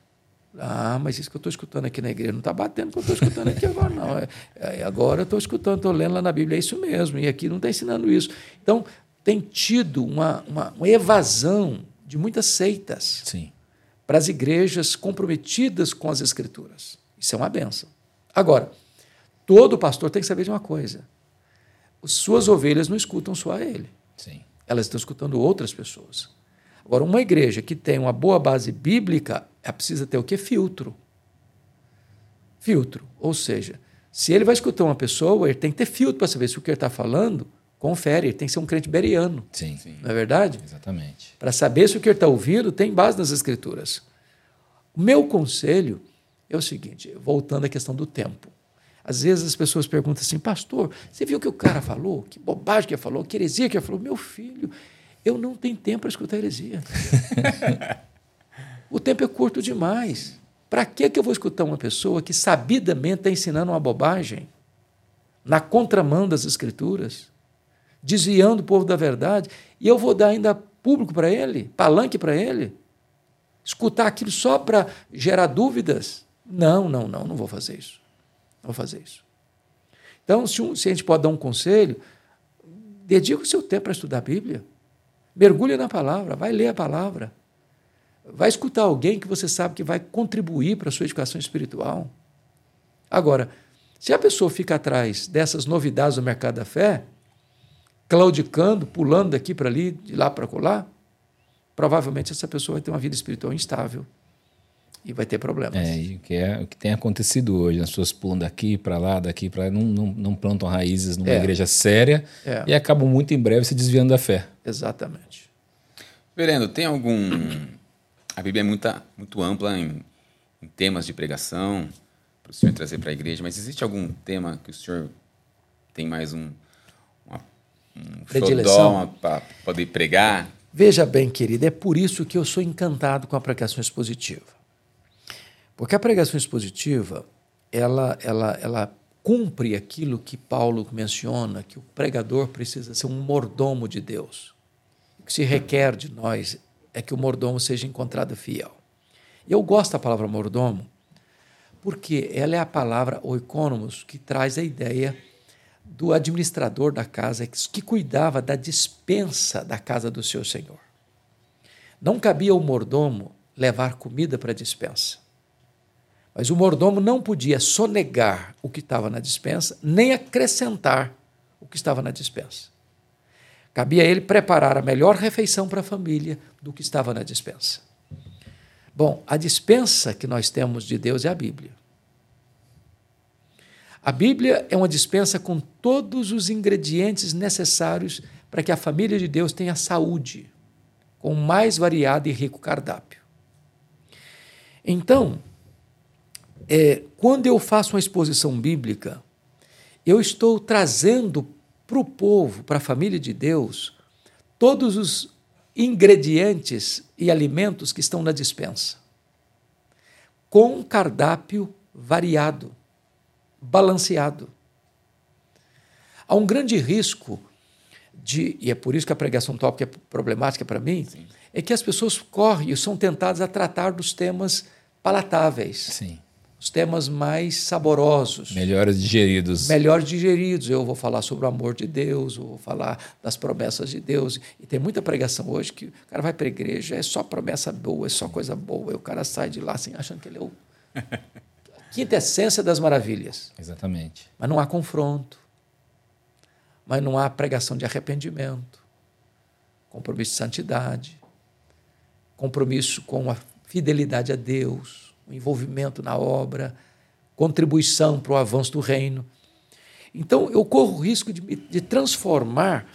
Ah, mas isso que eu estou escutando aqui na igreja não está batendo com o que eu estou escutando aqui agora, não. É, é, agora eu estou escutando, estou lendo lá na Bíblia, é isso mesmo, e aqui não está ensinando isso. Então, tem tido uma, uma, uma evasão de muitas seitas Sim. para as igrejas comprometidas com as Escrituras. Isso é uma benção. Agora, todo pastor tem que saber de uma coisa: suas ovelhas não escutam só a ele. Sim. Elas estão escutando outras pessoas. Agora, uma igreja que tem uma boa base bíblica, ela precisa ter o que? Filtro. Filtro. Ou seja, se ele vai escutar uma pessoa, ele tem que ter filtro para saber se o que ele está falando confere. Ele tem que ser um crente beriano. Sim. Sim. Não é verdade? Exatamente. Para saber se o que ele está ouvindo tem base nas Escrituras. O meu conselho é o seguinte, voltando à questão do tempo. Às vezes as pessoas perguntam assim, pastor, você viu o que o cara falou? Que bobagem que ele falou, que heresia que ele falou. Meu filho, eu não tenho tempo para escutar heresia. o tempo é curto demais. Para que, eu vou escutar uma pessoa que sabidamente está ensinando uma bobagem, na contramão das escrituras, desviando o povo da verdade, e eu vou dar ainda público para ele, palanque para ele? Escutar aquilo só para gerar dúvidas? Não, não, não, não vou fazer isso. Não vou fazer isso. Então, se, um, se a gente pode dar um conselho, dedique o seu tempo para estudar a Bíblia. Mergulhe na palavra, vai ler a palavra. Vai escutar alguém que você sabe que vai contribuir para a sua educação espiritual. Agora, se a pessoa fica atrás dessas novidades do mercado da fé, claudicando, pulando daqui para ali, de lá para colar, provavelmente essa pessoa vai ter uma vida espiritual instável e vai ter problemas. É, e o que, é, o que tem acontecido hoje, as pessoas pulam daqui para lá, daqui para lá, não, não, não, plantam raízes numa é. igreja séria é. e acabam muito em breve se desviando da fé. Exatamente. Verendo, tem algum. A Bíblia é muito, muito ampla em, em temas de pregação para o senhor trazer para a igreja, mas existe algum tema que o senhor tem mais um, uma, um Predileção para poder pregar? Veja bem, querida, é por isso que eu sou encantado com a pregação expositiva. Porque a pregação expositiva, ela, ela, ela cumpre aquilo que Paulo menciona, que o pregador precisa ser um mordomo de Deus. O que se requer de nós é que o mordomo seja encontrado fiel. Eu gosto da palavra mordomo porque ela é a palavra oikonomos que traz a ideia do administrador da casa que cuidava da dispensa da casa do seu senhor. Não cabia ao mordomo levar comida para a dispensa. Mas o mordomo não podia sonegar o que estava na dispensa, nem acrescentar o que estava na dispensa. Cabia a ele preparar a melhor refeição para a família do que estava na dispensa. Bom, a dispensa que nós temos de Deus é a Bíblia. A Bíblia é uma dispensa com todos os ingredientes necessários para que a família de Deus tenha saúde, com o mais variado e rico cardápio. Então, é, quando eu faço uma exposição bíblica, eu estou trazendo para o povo, para a família de Deus, todos os ingredientes e alimentos que estão na dispensa, com um cardápio variado, balanceado. Há um grande risco de, e é por isso que a pregação tópica é problemática para mim, Sim. é que as pessoas correm e são tentadas a tratar dos temas palatáveis. Sim os temas mais saborosos. Melhores digeridos. Melhores digeridos. Eu vou falar sobre o amor de Deus, vou falar das promessas de Deus. E tem muita pregação hoje que o cara vai para a igreja, é só promessa boa, é só coisa boa. E o cara sai de lá assim, achando que ele é o quinta essência das maravilhas. Exatamente. Mas não há confronto. Mas não há pregação de arrependimento, compromisso de santidade, compromisso com a fidelidade a Deus envolvimento na obra, contribuição para o avanço do reino. Então, eu corro o risco de, de transformar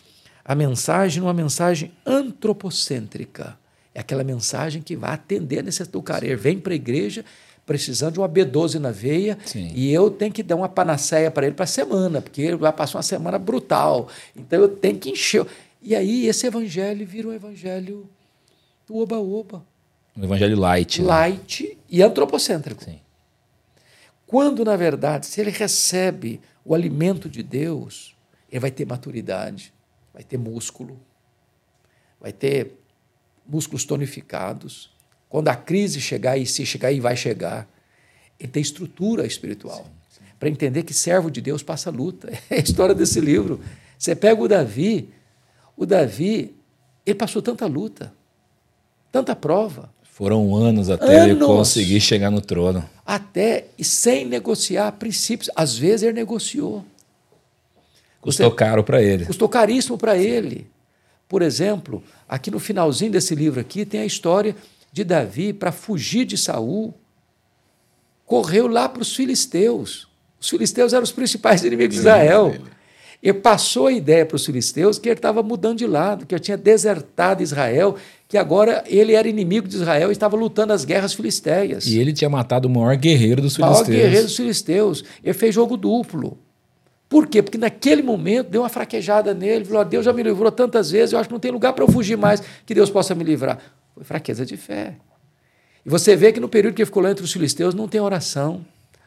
a mensagem numa mensagem antropocêntrica. É aquela mensagem que vai atender a necessidade do. Vem para a igreja precisando de uma B12 na veia Sim. e eu tenho que dar uma panaceia para ele para a semana, porque ele vai passar uma semana brutal. Então eu tenho que encher. E aí esse evangelho vira um evangelho do oba-oba. Um evangelho light. Né? Light e antropocêntrico. Sim. Quando, na verdade, se ele recebe o alimento de Deus, ele vai ter maturidade, vai ter músculo, vai ter músculos tonificados. Quando a crise chegar, e se chegar e vai chegar, ele tem estrutura espiritual. Para entender que servo de Deus passa luta. É a história desse livro. Você pega o Davi, o Davi, ele passou tanta luta, tanta prova. Foram anos até anos, ele conseguir chegar no trono. Até e sem negociar princípios. Às vezes ele negociou. Custou Você, caro para ele. Custou caríssimo para ele. Por exemplo, aqui no finalzinho desse livro aqui tem a história de Davi para fugir de Saul. Correu lá para os filisteus. Os filisteus eram os principais inimigos de Israel. Ele passou a ideia para os filisteus que ele estava mudando de lado, que ele tinha desertado Israel que agora ele era inimigo de Israel e estava lutando as guerras filisteias. E ele tinha matado o maior guerreiro dos filisteus. O maior guerreiro dos filisteus. Ele fez jogo duplo. Por quê? Porque naquele momento deu uma fraquejada nele, falou: Deus já me livrou tantas vezes, eu acho que não tem lugar para eu fugir mais, que Deus possa me livrar. Foi fraqueza de fé. E você vê que no período que ele ficou lá entre os filisteus não tem oração,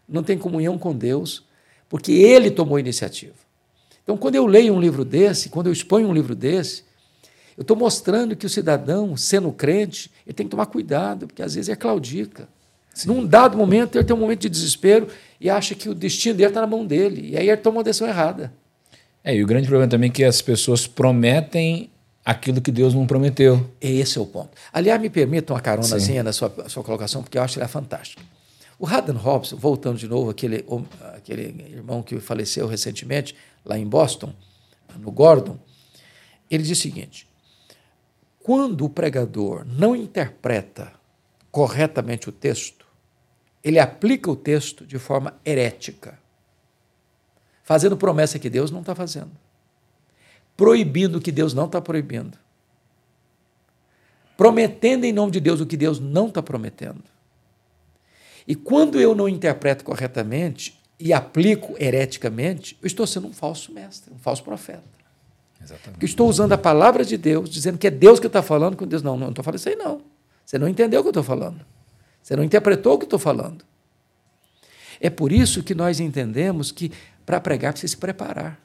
não tem comunhão com Deus, porque ele tomou a iniciativa. Então, quando eu leio um livro desse, quando eu exponho um livro desse, eu estou mostrando que o cidadão, sendo crente, ele tem que tomar cuidado, porque às vezes é claudica. Sim. Num dado momento, ele tem um momento de desespero e acha que o destino dele está na mão dele. E aí ele toma uma decisão errada. É, e o grande problema também é que as pessoas prometem aquilo que Deus não prometeu. Esse é o ponto. Aliás, me permita uma caronazinha Sim. na sua, sua colocação, porque eu acho que ela é fantástica. O Haddon Robson, voltando de novo, aquele, aquele irmão que faleceu recentemente, lá em Boston, no Gordon, ele diz o seguinte: quando o pregador não interpreta corretamente o texto, ele aplica o texto de forma herética, fazendo promessa que Deus não está fazendo, proibindo o que Deus não está proibindo, prometendo em nome de Deus o que Deus não está prometendo. E quando eu não interpreto corretamente e aplico hereticamente, eu estou sendo um falso mestre, um falso profeta. Exatamente. Porque estou usando a palavra de Deus, dizendo que é Deus que está falando com Deus. Não, não estou falando isso aí, não. Você não entendeu o que eu estou falando. Você não interpretou o que eu estou falando. É por isso que nós entendemos que para pregar precisa se preparar.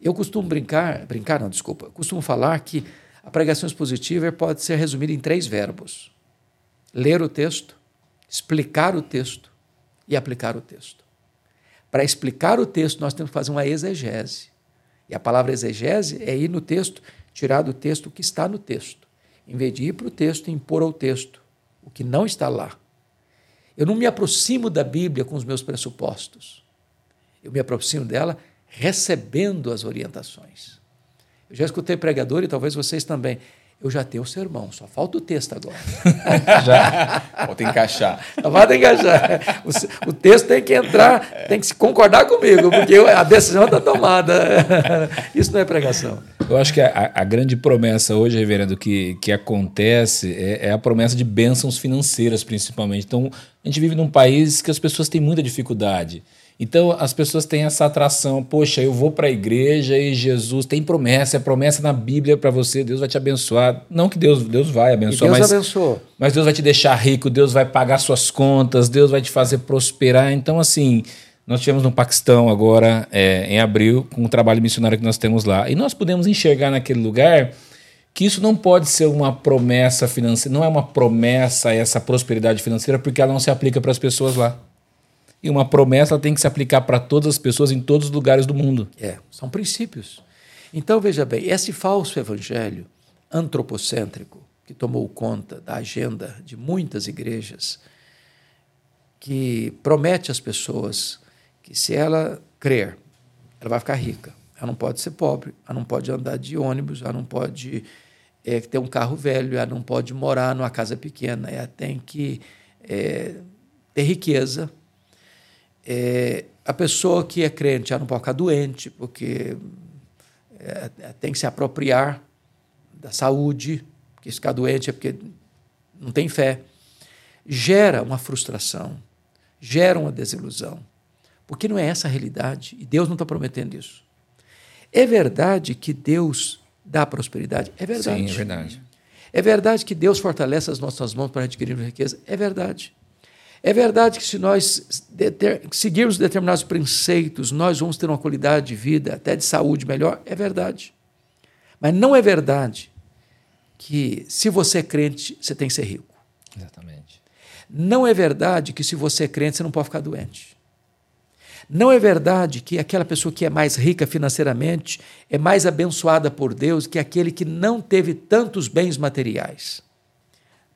Eu costumo brincar, brincar não, desculpa, costumo falar que a pregação expositiva pode ser resumida em três verbos: ler o texto, explicar o texto e aplicar o texto. Para explicar o texto, nós temos que fazer uma exegese. E a palavra exegese é ir no texto, tirar do texto o que está no texto, em vez de ir para o texto e impor ao texto o que não está lá. Eu não me aproximo da Bíblia com os meus pressupostos. Eu me aproximo dela recebendo as orientações. Eu já escutei pregador, e talvez vocês também. Eu já tenho o sermão, só falta o texto agora. já. Falta encaixar. Só falta encaixar. O, o, texto tem que entrar, tem que se concordar comigo, porque a decisão está tomada. Isso não é pregação. Eu acho que a, a, grande promessa hoje, reverendo, que, que acontece é, é a promessa de bênçãos financeiras, principalmente. Então, a gente vive num país que as pessoas têm muita dificuldade. Então as pessoas têm essa atração, poxa, eu vou para a igreja e Jesus tem promessa, é promessa na Bíblia para você, Deus vai te abençoar. Não que Deus, Deus vai abençoar, Deus mas, abençoou. mas Deus vai te deixar rico, Deus vai pagar suas contas, Deus vai te fazer prosperar. Então, assim, nós tivemos no Paquistão agora, é, em abril, com o trabalho missionário que nós temos lá. E nós podemos enxergar naquele lugar que isso não pode ser uma promessa financeira, não é uma promessa essa prosperidade financeira, porque ela não se aplica para as pessoas lá. E uma promessa tem que se aplicar para todas as pessoas em todos os lugares do mundo. É, são princípios. Então, veja bem, esse falso evangelho antropocêntrico que tomou conta da agenda de muitas igrejas, que promete às pessoas que se ela crer, ela vai ficar rica. Ela não pode ser pobre, ela não pode andar de ônibus, ela não pode é, ter um carro velho, ela não pode morar numa casa pequena, ela tem que é, ter riqueza, é, a pessoa que é crente já não pode ficar doente, porque é, é, tem que se apropriar da saúde, porque se ficar doente é porque não tem fé. Gera uma frustração, gera uma desilusão, porque não é essa a realidade, e Deus não está prometendo isso. É verdade que Deus dá prosperidade? É verdade. Sim, é verdade. É verdade que Deus fortalece as nossas mãos para adquirir riqueza? É verdade. É verdade que se nós seguirmos determinados preceitos, nós vamos ter uma qualidade de vida, até de saúde melhor? É verdade. Mas não é verdade que se você é crente, você tem que ser rico. Exatamente. Não é verdade que se você é crente, você não pode ficar doente. Não é verdade que aquela pessoa que é mais rica financeiramente é mais abençoada por Deus que aquele que não teve tantos bens materiais.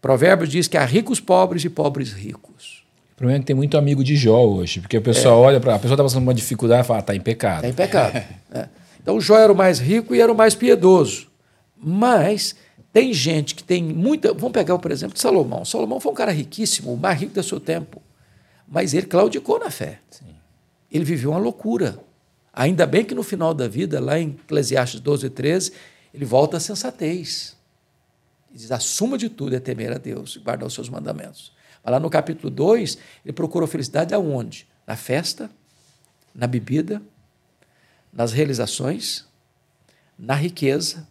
Provérbios diz que há ricos pobres e pobres ricos problema é que tem muito amigo de Jó hoje, porque o pessoal é. olha para. A pessoa está passando uma dificuldade e fala, está em pecado. Está em pecado. é. Então Jó era o mais rico e era o mais piedoso. Mas tem gente que tem muita. Vamos pegar o exemplo de Salomão. Salomão foi um cara riquíssimo, o mais rico do seu tempo. Mas ele claudicou na fé. Sim. Ele viveu uma loucura. Ainda bem que no final da vida, lá em Eclesiastes 12, 13, ele volta à sensatez. Ele diz: a suma de tudo é temer a Deus e guardar os seus mandamentos. Mas lá no capítulo 2, ele procurou felicidade aonde? Na festa, na bebida, nas realizações, na riqueza,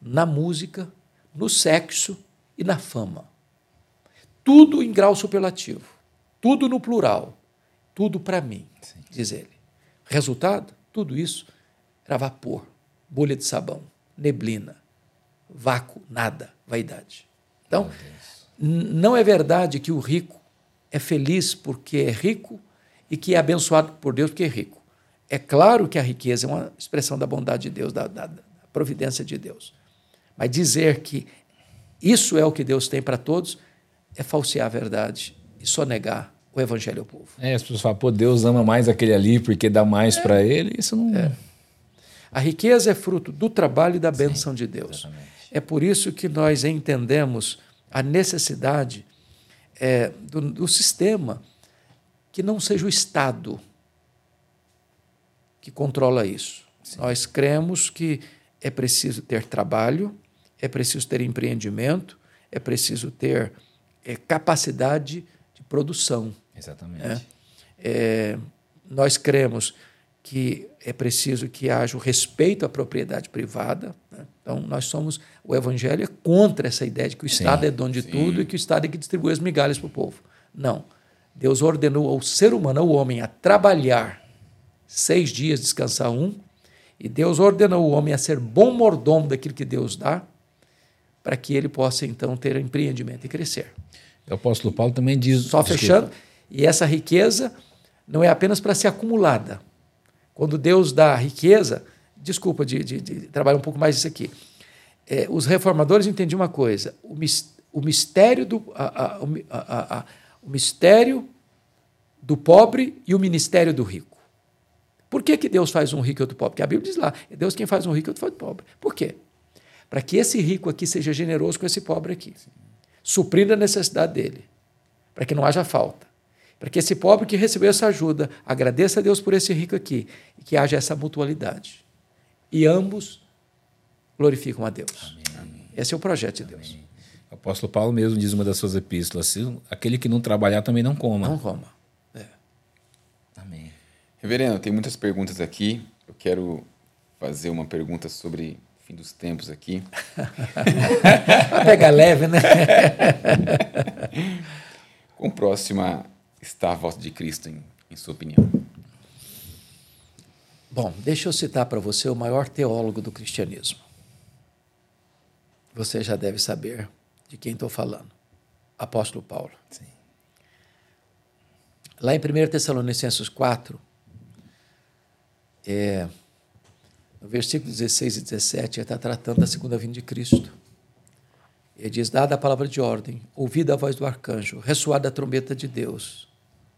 na música, no sexo e na fama. Tudo em grau superlativo, tudo no plural, tudo para mim, Sim. diz ele. Resultado? Tudo isso era vapor, bolha de sabão, neblina, vácuo, nada, vaidade. Então, não é verdade que o rico é feliz porque é rico e que é abençoado por Deus porque é rico. É claro que a riqueza é uma expressão da bondade de Deus, da, da, da providência de Deus. Mas dizer que isso é o que Deus tem para todos é falsear a verdade e sonegar o evangelho ao povo. É, as pessoas falam, pô, Deus ama mais aquele ali porque dá mais é. para ele. Isso não. É. A riqueza é fruto do trabalho e da bênção Sim, de Deus. Exatamente. É por isso que nós entendemos a necessidade é, do, do sistema que não seja o Estado que controla isso. Sim. Nós cremos que é preciso ter trabalho, é preciso ter empreendimento, é preciso ter é, capacidade de produção. Exatamente. É, é nós cremos que é preciso que haja o respeito à propriedade privada. Né? Então, nós somos. O Evangelho é contra essa ideia de que o sim, Estado é dono de sim. tudo e que o Estado é que distribui as migalhas para o povo. Não. Deus ordenou ao ser humano, ao homem, a trabalhar seis dias, descansar um, e Deus ordenou o homem a ser bom mordomo daquilo que Deus dá, para que ele possa então ter empreendimento e crescer. O apóstolo Paulo também diz. Só desculpa. fechando, e essa riqueza não é apenas para ser acumulada quando Deus dá riqueza, desculpa de, de, de trabalhar um pouco mais isso aqui. É, os reformadores entendiam uma coisa: o, o mistério do a, a, a, o mistério do pobre e o ministério do rico. Por que, que Deus faz um rico e outro pobre? Porque a Bíblia diz lá: é Deus quem faz um rico e outro faz pobre. Por quê? para que esse rico aqui seja generoso com esse pobre aqui, suprindo a necessidade dele, para que não haja falta. Para que esse pobre que recebeu essa ajuda agradeça a Deus por esse rico aqui e que haja essa mutualidade. E ambos glorificam a Deus. Amém. Esse é o projeto de Deus. Amém. O apóstolo Paulo mesmo diz uma das suas epístolas: aquele que não trabalhar também não coma. Não coma. É. Amém. Reverendo, tem muitas perguntas aqui. Eu quero fazer uma pergunta sobre o fim dos tempos aqui. Pega leve, né? Quão próxima está a volta de Cristo, em, em sua opinião? Bom, deixa eu citar para você o maior teólogo do cristianismo. Você já deve saber de quem estou falando. Apóstolo Paulo. Sim. Lá em 1 Tessalonicenses 4, é, no versículo 16 e 17, ele está tratando da segunda vinda de Cristo. Ele diz: Dada a palavra de ordem, ouvida a voz do arcanjo, ressoada a trombeta de Deus,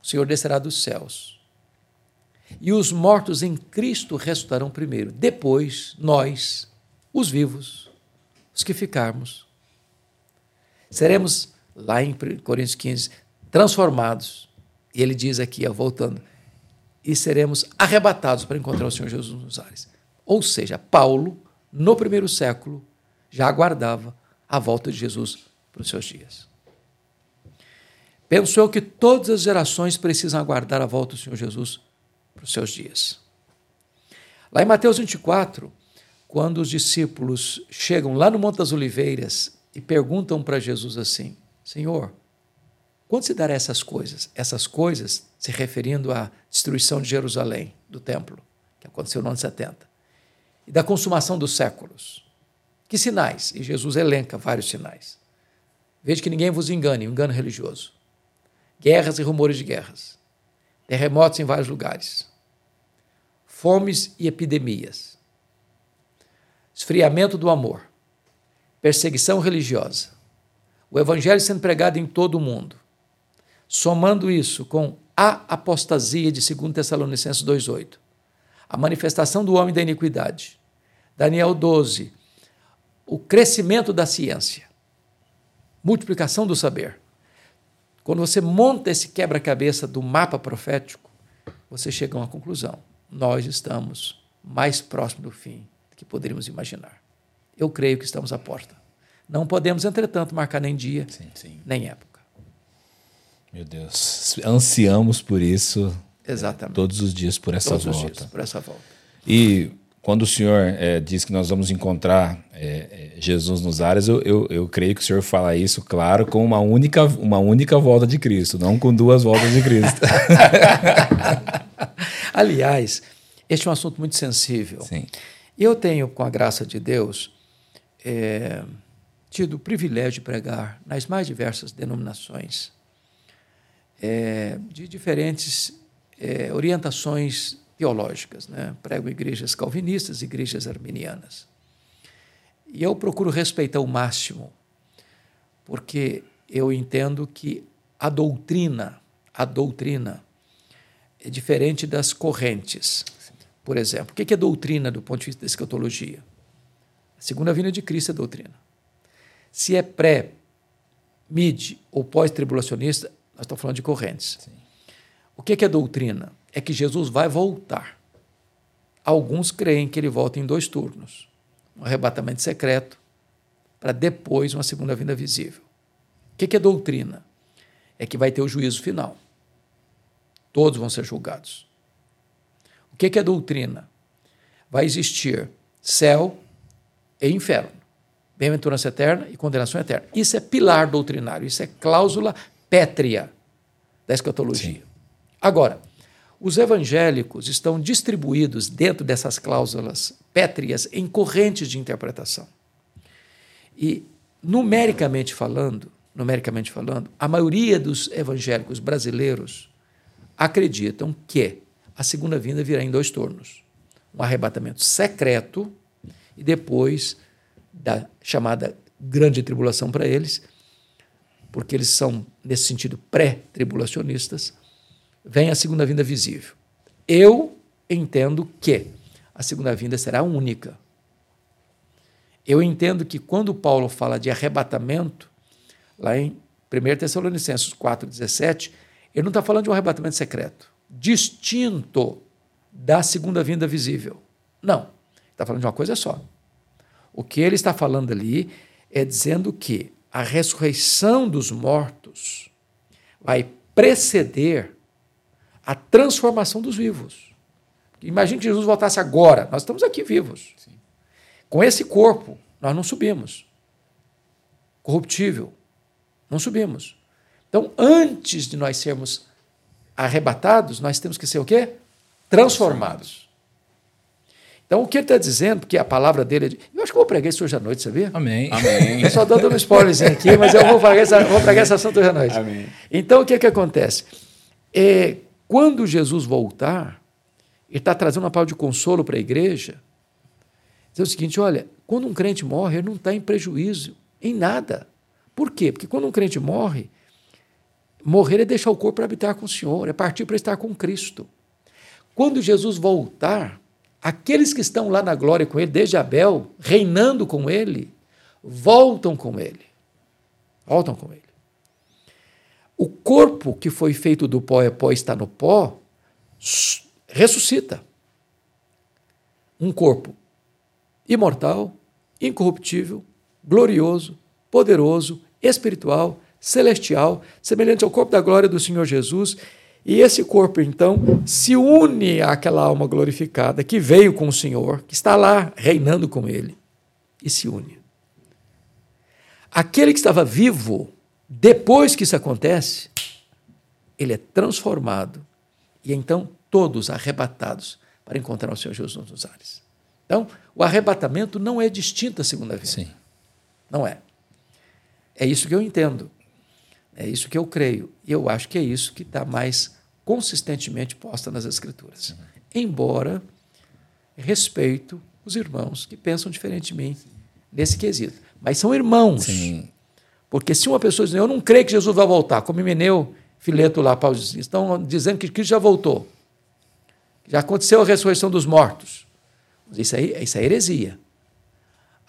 o Senhor descerá dos céus. E os mortos em Cristo ressuscitarão primeiro. Depois, nós, os vivos, os que ficarmos, seremos, lá em Coríntios 15, transformados. E ele diz aqui, ó, voltando, e seremos arrebatados para encontrar o Senhor Jesus nos ares. Ou seja, Paulo, no primeiro século, já aguardava a volta de Jesus para os seus dias. Penso eu que todas as gerações precisam aguardar a volta do Senhor Jesus para os seus dias. Lá em Mateus 24, quando os discípulos chegam lá no Monte das Oliveiras e perguntam para Jesus assim: Senhor, quando se dará essas coisas? Essas coisas se referindo à destruição de Jerusalém, do templo, que aconteceu no ano 70, e da consumação dos séculos. Que sinais? E Jesus elenca vários sinais. Veja que ninguém vos engane, um engano religioso guerras e rumores de guerras, terremotos em vários lugares, fomes e epidemias, esfriamento do amor, perseguição religiosa, o evangelho sendo pregado em todo o mundo. Somando isso com a apostasia de 2 Tessalonicenses 2,8, a manifestação do homem da iniquidade, Daniel 12, o crescimento da ciência, multiplicação do saber, quando você monta esse quebra-cabeça do mapa profético, você chega a uma conclusão. Nós estamos mais próximo do fim do que poderíamos imaginar. Eu creio que estamos à porta. Não podemos, entretanto, marcar nem dia, sim, sim. nem época. Meu Deus, ansiamos por isso. Exatamente. Todos os dias por essa todos volta. Os dias por essa volta. E quando o senhor é, diz que nós vamos encontrar é, Jesus nos ares, eu, eu, eu, creio que o senhor fala isso, claro, com uma única, uma única volta de Cristo, não com duas voltas de Cristo. Aliás, este é um assunto muito sensível. Sim. Eu tenho, com a graça de Deus, é, tido o privilégio de pregar nas mais diversas denominações, é, de diferentes é, orientações teológicas. Né? Prego igrejas calvinistas, igrejas arminianas. E eu procuro respeitar o máximo, porque eu entendo que a doutrina, a doutrina é diferente das correntes. Por exemplo, o que é doutrina do ponto de vista da escatologia? A segunda vinda de Cristo é doutrina. Se é pré, mid ou pós-tribulacionista, nós estamos falando de correntes. Sim. O que é doutrina? é que Jesus vai voltar. Alguns creem que ele volta em dois turnos: um arrebatamento secreto, para depois uma segunda vinda visível. O que é doutrina? É que vai ter o juízo final. Todos vão ser julgados. O que é doutrina? Vai existir céu e inferno, bem-aventurança eterna e condenação eterna. Isso é pilar doutrinário, isso é cláusula pétrea da escatologia. Sim. Agora, os evangélicos estão distribuídos dentro dessas cláusulas pétreas em correntes de interpretação. E numericamente falando, numericamente falando, a maioria dos evangélicos brasileiros acreditam que a segunda vinda virá em dois turnos: um arrebatamento secreto e depois da chamada grande tribulação para eles, porque eles são nesse sentido pré-tribulacionistas vem a segunda vinda visível. Eu entendo que a segunda vinda será única. Eu entendo que quando Paulo fala de arrebatamento, lá em 1 Tessalonicenses 4,17, ele não está falando de um arrebatamento secreto, distinto da segunda vinda visível. Não. Está falando de uma coisa só. O que ele está falando ali é dizendo que a ressurreição dos mortos vai preceder a transformação dos vivos. Imagine que Jesus voltasse agora. Nós estamos aqui vivos. Sim. Com esse corpo, nós não subimos. Corruptível. Não subimos. Então, antes de nós sermos arrebatados, nós temos que ser o quê? Transformados. Então, o que ele está dizendo, porque a palavra dele é de... Eu acho que eu vou pregar isso hoje à noite, sabia? Amém. Amém. Eu só dando um spoilerzinho aqui, mas eu vou pregar essa, vou pregar esse assunto hoje à noite. Amém. Então, o que, é que acontece? É, quando Jesus voltar, ele está trazendo uma palavra de consolo para a igreja. Dizer o seguinte: olha, quando um crente morre, ele não está em prejuízo em nada. Por quê? Porque quando um crente morre, morrer é deixar o corpo para habitar com o Senhor, é partir para estar com Cristo. Quando Jesus voltar, aqueles que estão lá na glória com ele, desde Abel, reinando com ele, voltam com ele. Voltam com ele. O corpo que foi feito do pó é pó, está no pó, ressuscita. Um corpo imortal, incorruptível, glorioso, poderoso, espiritual, celestial, semelhante ao corpo da glória do Senhor Jesus. E esse corpo, então, se une àquela alma glorificada que veio com o Senhor, que está lá reinando com ele, e se une. Aquele que estava vivo, depois que isso acontece, ele é transformado e então todos arrebatados para encontrar o Senhor Jesus nos ares. Então, o arrebatamento não é distinto da segunda vinda. Sim. Não é. É isso que eu entendo. É isso que eu creio. E eu acho que é isso que está mais consistentemente posta nas Escrituras. Uhum. Embora respeito os irmãos que pensam diferente de mim nesse quesito. Mas são irmãos. Sim. Porque se uma pessoa diz, eu não creio que Jesus vai voltar, como Emineu, Fileto lá, Paulo estão dizendo que Cristo já voltou. Já aconteceu a ressurreição dos mortos. Isso aí, isso é heresia.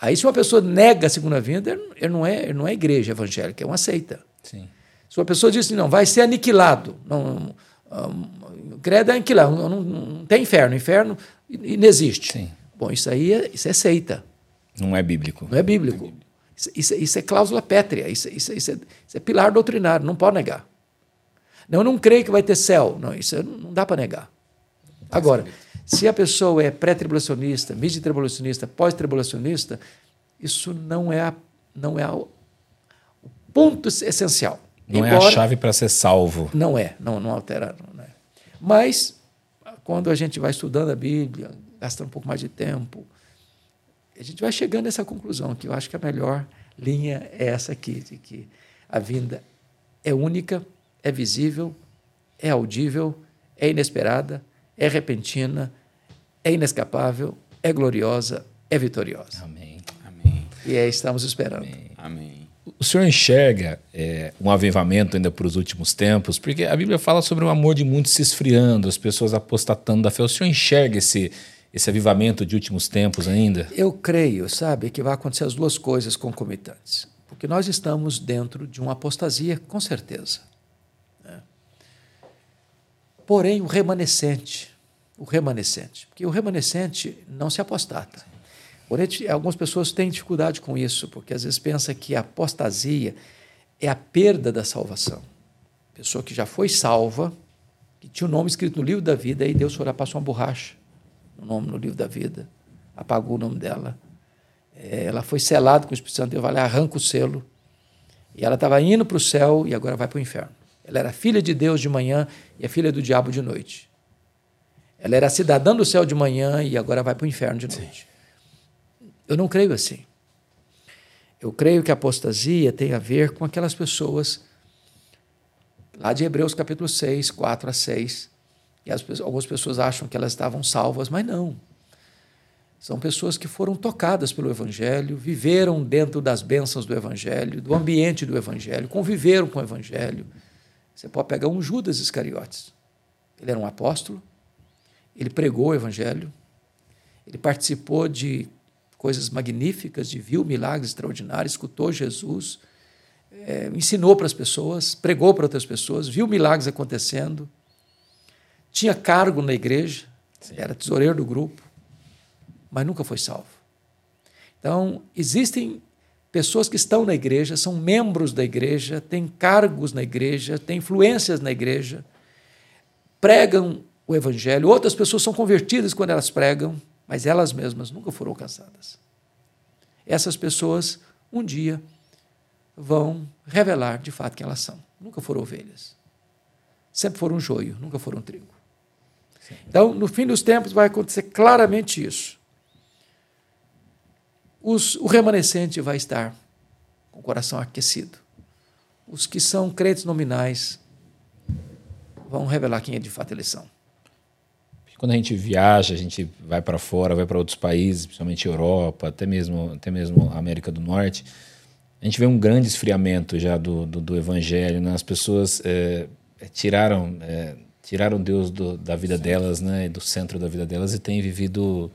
Aí, se uma pessoa nega a segunda vinda, ele não é, ele não é igreja evangélica, é uma seita. Sim. Se uma pessoa diz assim, não, vai ser aniquilado. Não, um, credo é aniquilado, não, não, não, tem inferno, inferno inexiste. Sim. Bom, isso aí é, isso é seita. Não é bíblico. Não é bíblico. Isso, isso, isso é cláusula pétrea, isso, isso, isso, é, isso é pilar doutrinário, não pode negar. Não, eu não creio que vai ter céu. Não, isso não dá para negar. Agora, se a pessoa é pré-tribulacionista, mid-tribulacionista, pós-tribulacionista, isso não é, a, não é o ponto essencial. Não Embora, é a chave para ser salvo. Não é, não, não altera. Não é. Mas, quando a gente vai estudando a Bíblia, gastando um pouco mais de tempo, a gente vai chegando a essa conclusão, que eu acho que a melhor linha é essa aqui, de que a vinda é única, é visível, é audível, é inesperada, é repentina, é inescapável, é gloriosa, é vitoriosa. Amém. Amém. E é estamos esperando. Amém. Amém. O senhor enxerga é, um avivamento ainda para os últimos tempos? Porque a Bíblia fala sobre o amor de muitos se esfriando, as pessoas apostatando da fé. O senhor enxerga esse, esse avivamento de últimos tempos ainda? Eu creio, sabe, que vai acontecer as duas coisas concomitantes. Porque nós estamos dentro de uma apostasia, com certeza. Né? Porém, o remanescente, o remanescente. Porque o remanescente não se apostata. Porém, algumas pessoas têm dificuldade com isso, porque às vezes pensa que a apostasia é a perda da salvação. Pessoa que já foi salva, que tinha o nome escrito no livro da vida, e Deus foi lá, passou uma borracha no nome no livro da vida, apagou o nome dela. É, ela foi selada com o Espírito Santo, vai lá, arranca o selo, e ela estava indo para o céu e agora vai para o inferno. Ela era filha de Deus de manhã e a filha do diabo de noite. Ela era cidadã do céu de manhã e agora vai para o inferno de noite. Sim. Eu não creio assim. Eu creio que a apostasia tem a ver com aquelas pessoas, lá de Hebreus capítulo 6, 4 a 6, e as, algumas pessoas acham que elas estavam salvas, mas não. São pessoas que foram tocadas pelo Evangelho, viveram dentro das bênçãos do Evangelho, do ambiente do Evangelho, conviveram com o Evangelho. Você pode pegar um Judas Iscariotes. Ele era um apóstolo, ele pregou o evangelho, ele participou de coisas magníficas, de viu milagres extraordinários, escutou Jesus, é, ensinou para as pessoas, pregou para outras pessoas, viu milagres acontecendo, tinha cargo na igreja, Sim. era tesoureiro do grupo, mas nunca foi salvo. Então, existem pessoas que estão na igreja, são membros da igreja, têm cargos na igreja, têm influências na igreja, pregam o evangelho. Outras pessoas são convertidas quando elas pregam, mas elas mesmas nunca foram alcançadas. Essas pessoas, um dia, vão revelar de fato quem elas são. Nunca foram ovelhas. Sempre foram joio, nunca foram trigo. Então, no fim dos tempos, vai acontecer claramente isso. Os, o remanescente vai estar com o coração aquecido. Os que são crentes nominais vão revelar quem é de fato eles são. Quando a gente viaja, a gente vai para fora, vai para outros países, principalmente Europa, até mesmo, até mesmo América do Norte, a gente vê um grande esfriamento já do, do, do evangelho. Né? As pessoas é, tiraram, é, tiraram Deus do, da vida Sim. delas, né? do centro da vida delas, e têm vivido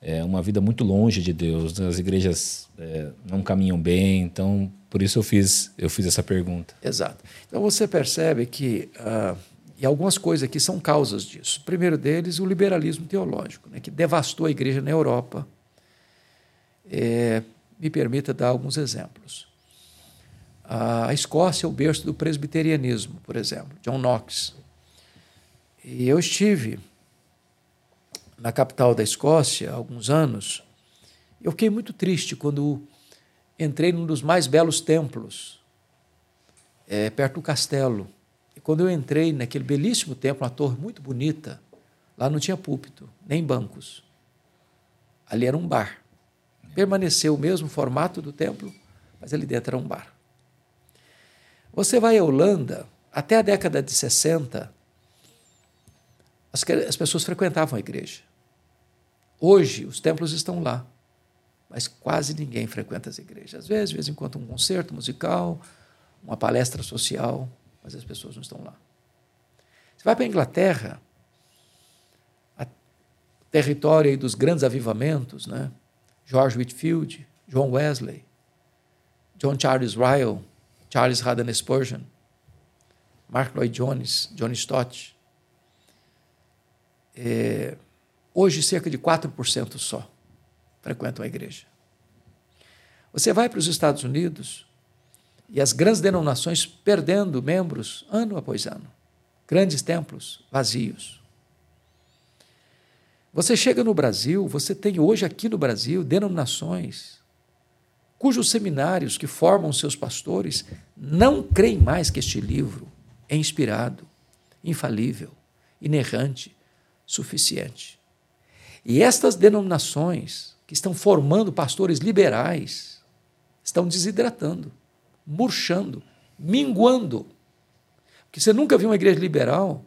é, uma vida muito longe de Deus. As igrejas é, não caminham bem, então por isso eu fiz, eu fiz essa pergunta. Exato. Então você percebe que uh, e algumas coisas aqui são causas disso. O primeiro deles, o liberalismo teológico, né, que devastou a igreja na Europa. É, me permita dar alguns exemplos. A Escócia é o berço do presbiterianismo, por exemplo, John Knox. E eu estive na capital da Escócia há alguns anos. Eu fiquei muito triste quando entrei num dos mais belos templos, é, perto do castelo. E quando eu entrei naquele belíssimo templo, uma torre muito bonita, lá não tinha púlpito, nem bancos. Ali era um bar. Permaneceu o mesmo formato do templo, mas ali dentro era um bar. Você vai à Holanda, até a década de 60, as, as pessoas frequentavam a igreja. Hoje, os templos estão lá, mas quase ninguém frequenta as igrejas. Às vezes, de vez em quando, um concerto musical, uma palestra social, mas as pessoas não estão lá. Você vai para a Inglaterra, a território dos grandes avivamentos, né? George Whitfield, John Wesley, John Charles Ryle, Charles Haddon Spurgeon, Mark Lloyd Jones, John Stott. É, Hoje, cerca de 4% só frequentam a igreja. Você vai para os Estados Unidos e as grandes denominações perdendo membros ano após ano. Grandes templos vazios. Você chega no Brasil, você tem hoje aqui no Brasil denominações cujos seminários que formam seus pastores não creem mais que este livro é inspirado, infalível, inerrante, suficiente. E estas denominações que estão formando pastores liberais estão desidratando, murchando, minguando. Porque você nunca viu uma igreja liberal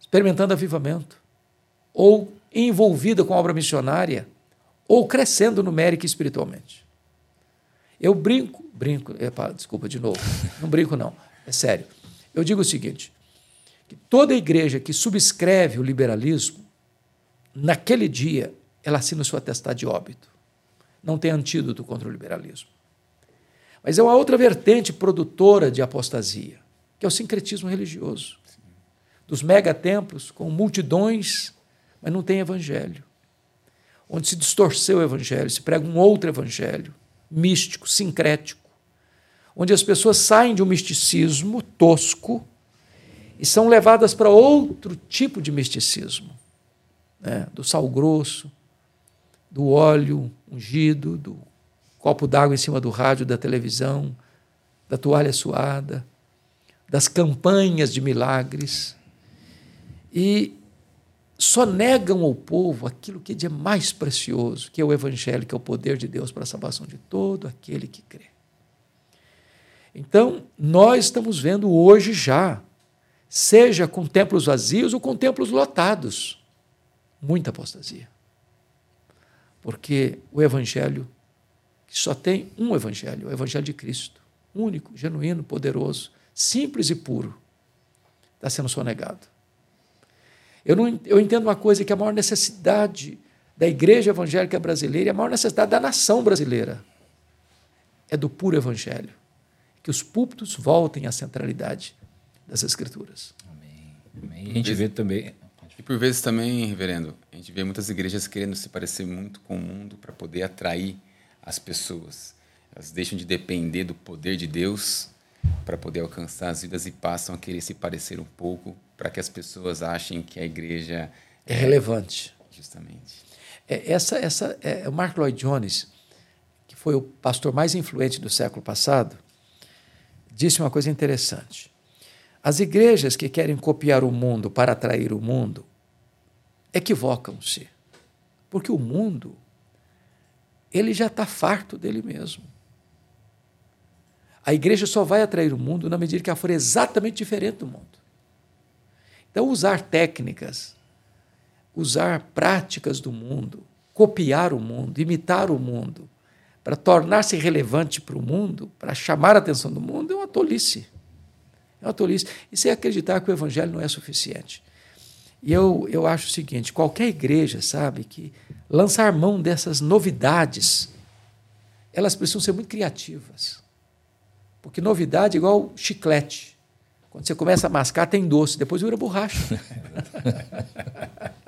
experimentando avivamento, ou envolvida com a obra missionária, ou crescendo numérica e espiritualmente. Eu brinco, brinco, epa, desculpa de novo, não brinco não, é sério. Eu digo o seguinte, que toda igreja que subscreve o liberalismo naquele dia, ela assina seu atestado de óbito. Não tem antídoto contra o liberalismo. Mas é uma outra vertente produtora de apostasia, que é o sincretismo religioso. Dos megatemplos com multidões, mas não tem evangelho. Onde se distorceu o evangelho, se prega um outro evangelho, místico, sincrético. Onde as pessoas saem de um misticismo tosco e são levadas para outro tipo de misticismo né, do sal grosso, do óleo ungido, do copo d'água em cima do rádio da televisão, da toalha suada, das campanhas de milagres. E só negam ao povo aquilo que é de mais precioso, que é o Evangelho, que é o poder de Deus para a salvação de todo aquele que crê. Então, nós estamos vendo hoje já, seja com templos vazios ou com templos lotados, muita apostasia. Porque o Evangelho, que só tem um Evangelho, o Evangelho de Cristo, único, genuíno, poderoso, simples e puro, está sendo sonegado. Eu, não, eu entendo uma coisa, que a maior necessidade da igreja evangélica brasileira e a maior necessidade da nação brasileira é do puro evangelho. Que os púlpitos voltem à centralidade das escrituras. Amém. Amém. A gente vê também. E por vezes também, reverendo, a gente vê muitas igrejas querendo se parecer muito com o mundo para poder atrair as pessoas. Elas deixam de depender do poder de Deus para poder alcançar as vidas e passam a querer se parecer um pouco para que as pessoas achem que a igreja é, é relevante. Justamente. É, essa, essa, é, o Mark Lloyd Jones, que foi o pastor mais influente do século passado, disse uma coisa interessante. As igrejas que querem copiar o mundo para atrair o mundo equivocam-se. Porque o mundo, ele já está farto dele mesmo. A igreja só vai atrair o mundo na medida que ela for exatamente diferente do mundo. Então, usar técnicas, usar práticas do mundo, copiar o mundo, imitar o mundo, para tornar-se relevante para o mundo, para chamar a atenção do mundo, é uma tolice. É uma tolice. E sem acreditar que o evangelho não é suficiente. E eu, eu acho o seguinte: qualquer igreja, sabe, que lançar mão dessas novidades, elas precisam ser muito criativas. Porque novidade é igual chiclete. Quando você começa a mascar, tem doce, depois vira borracha.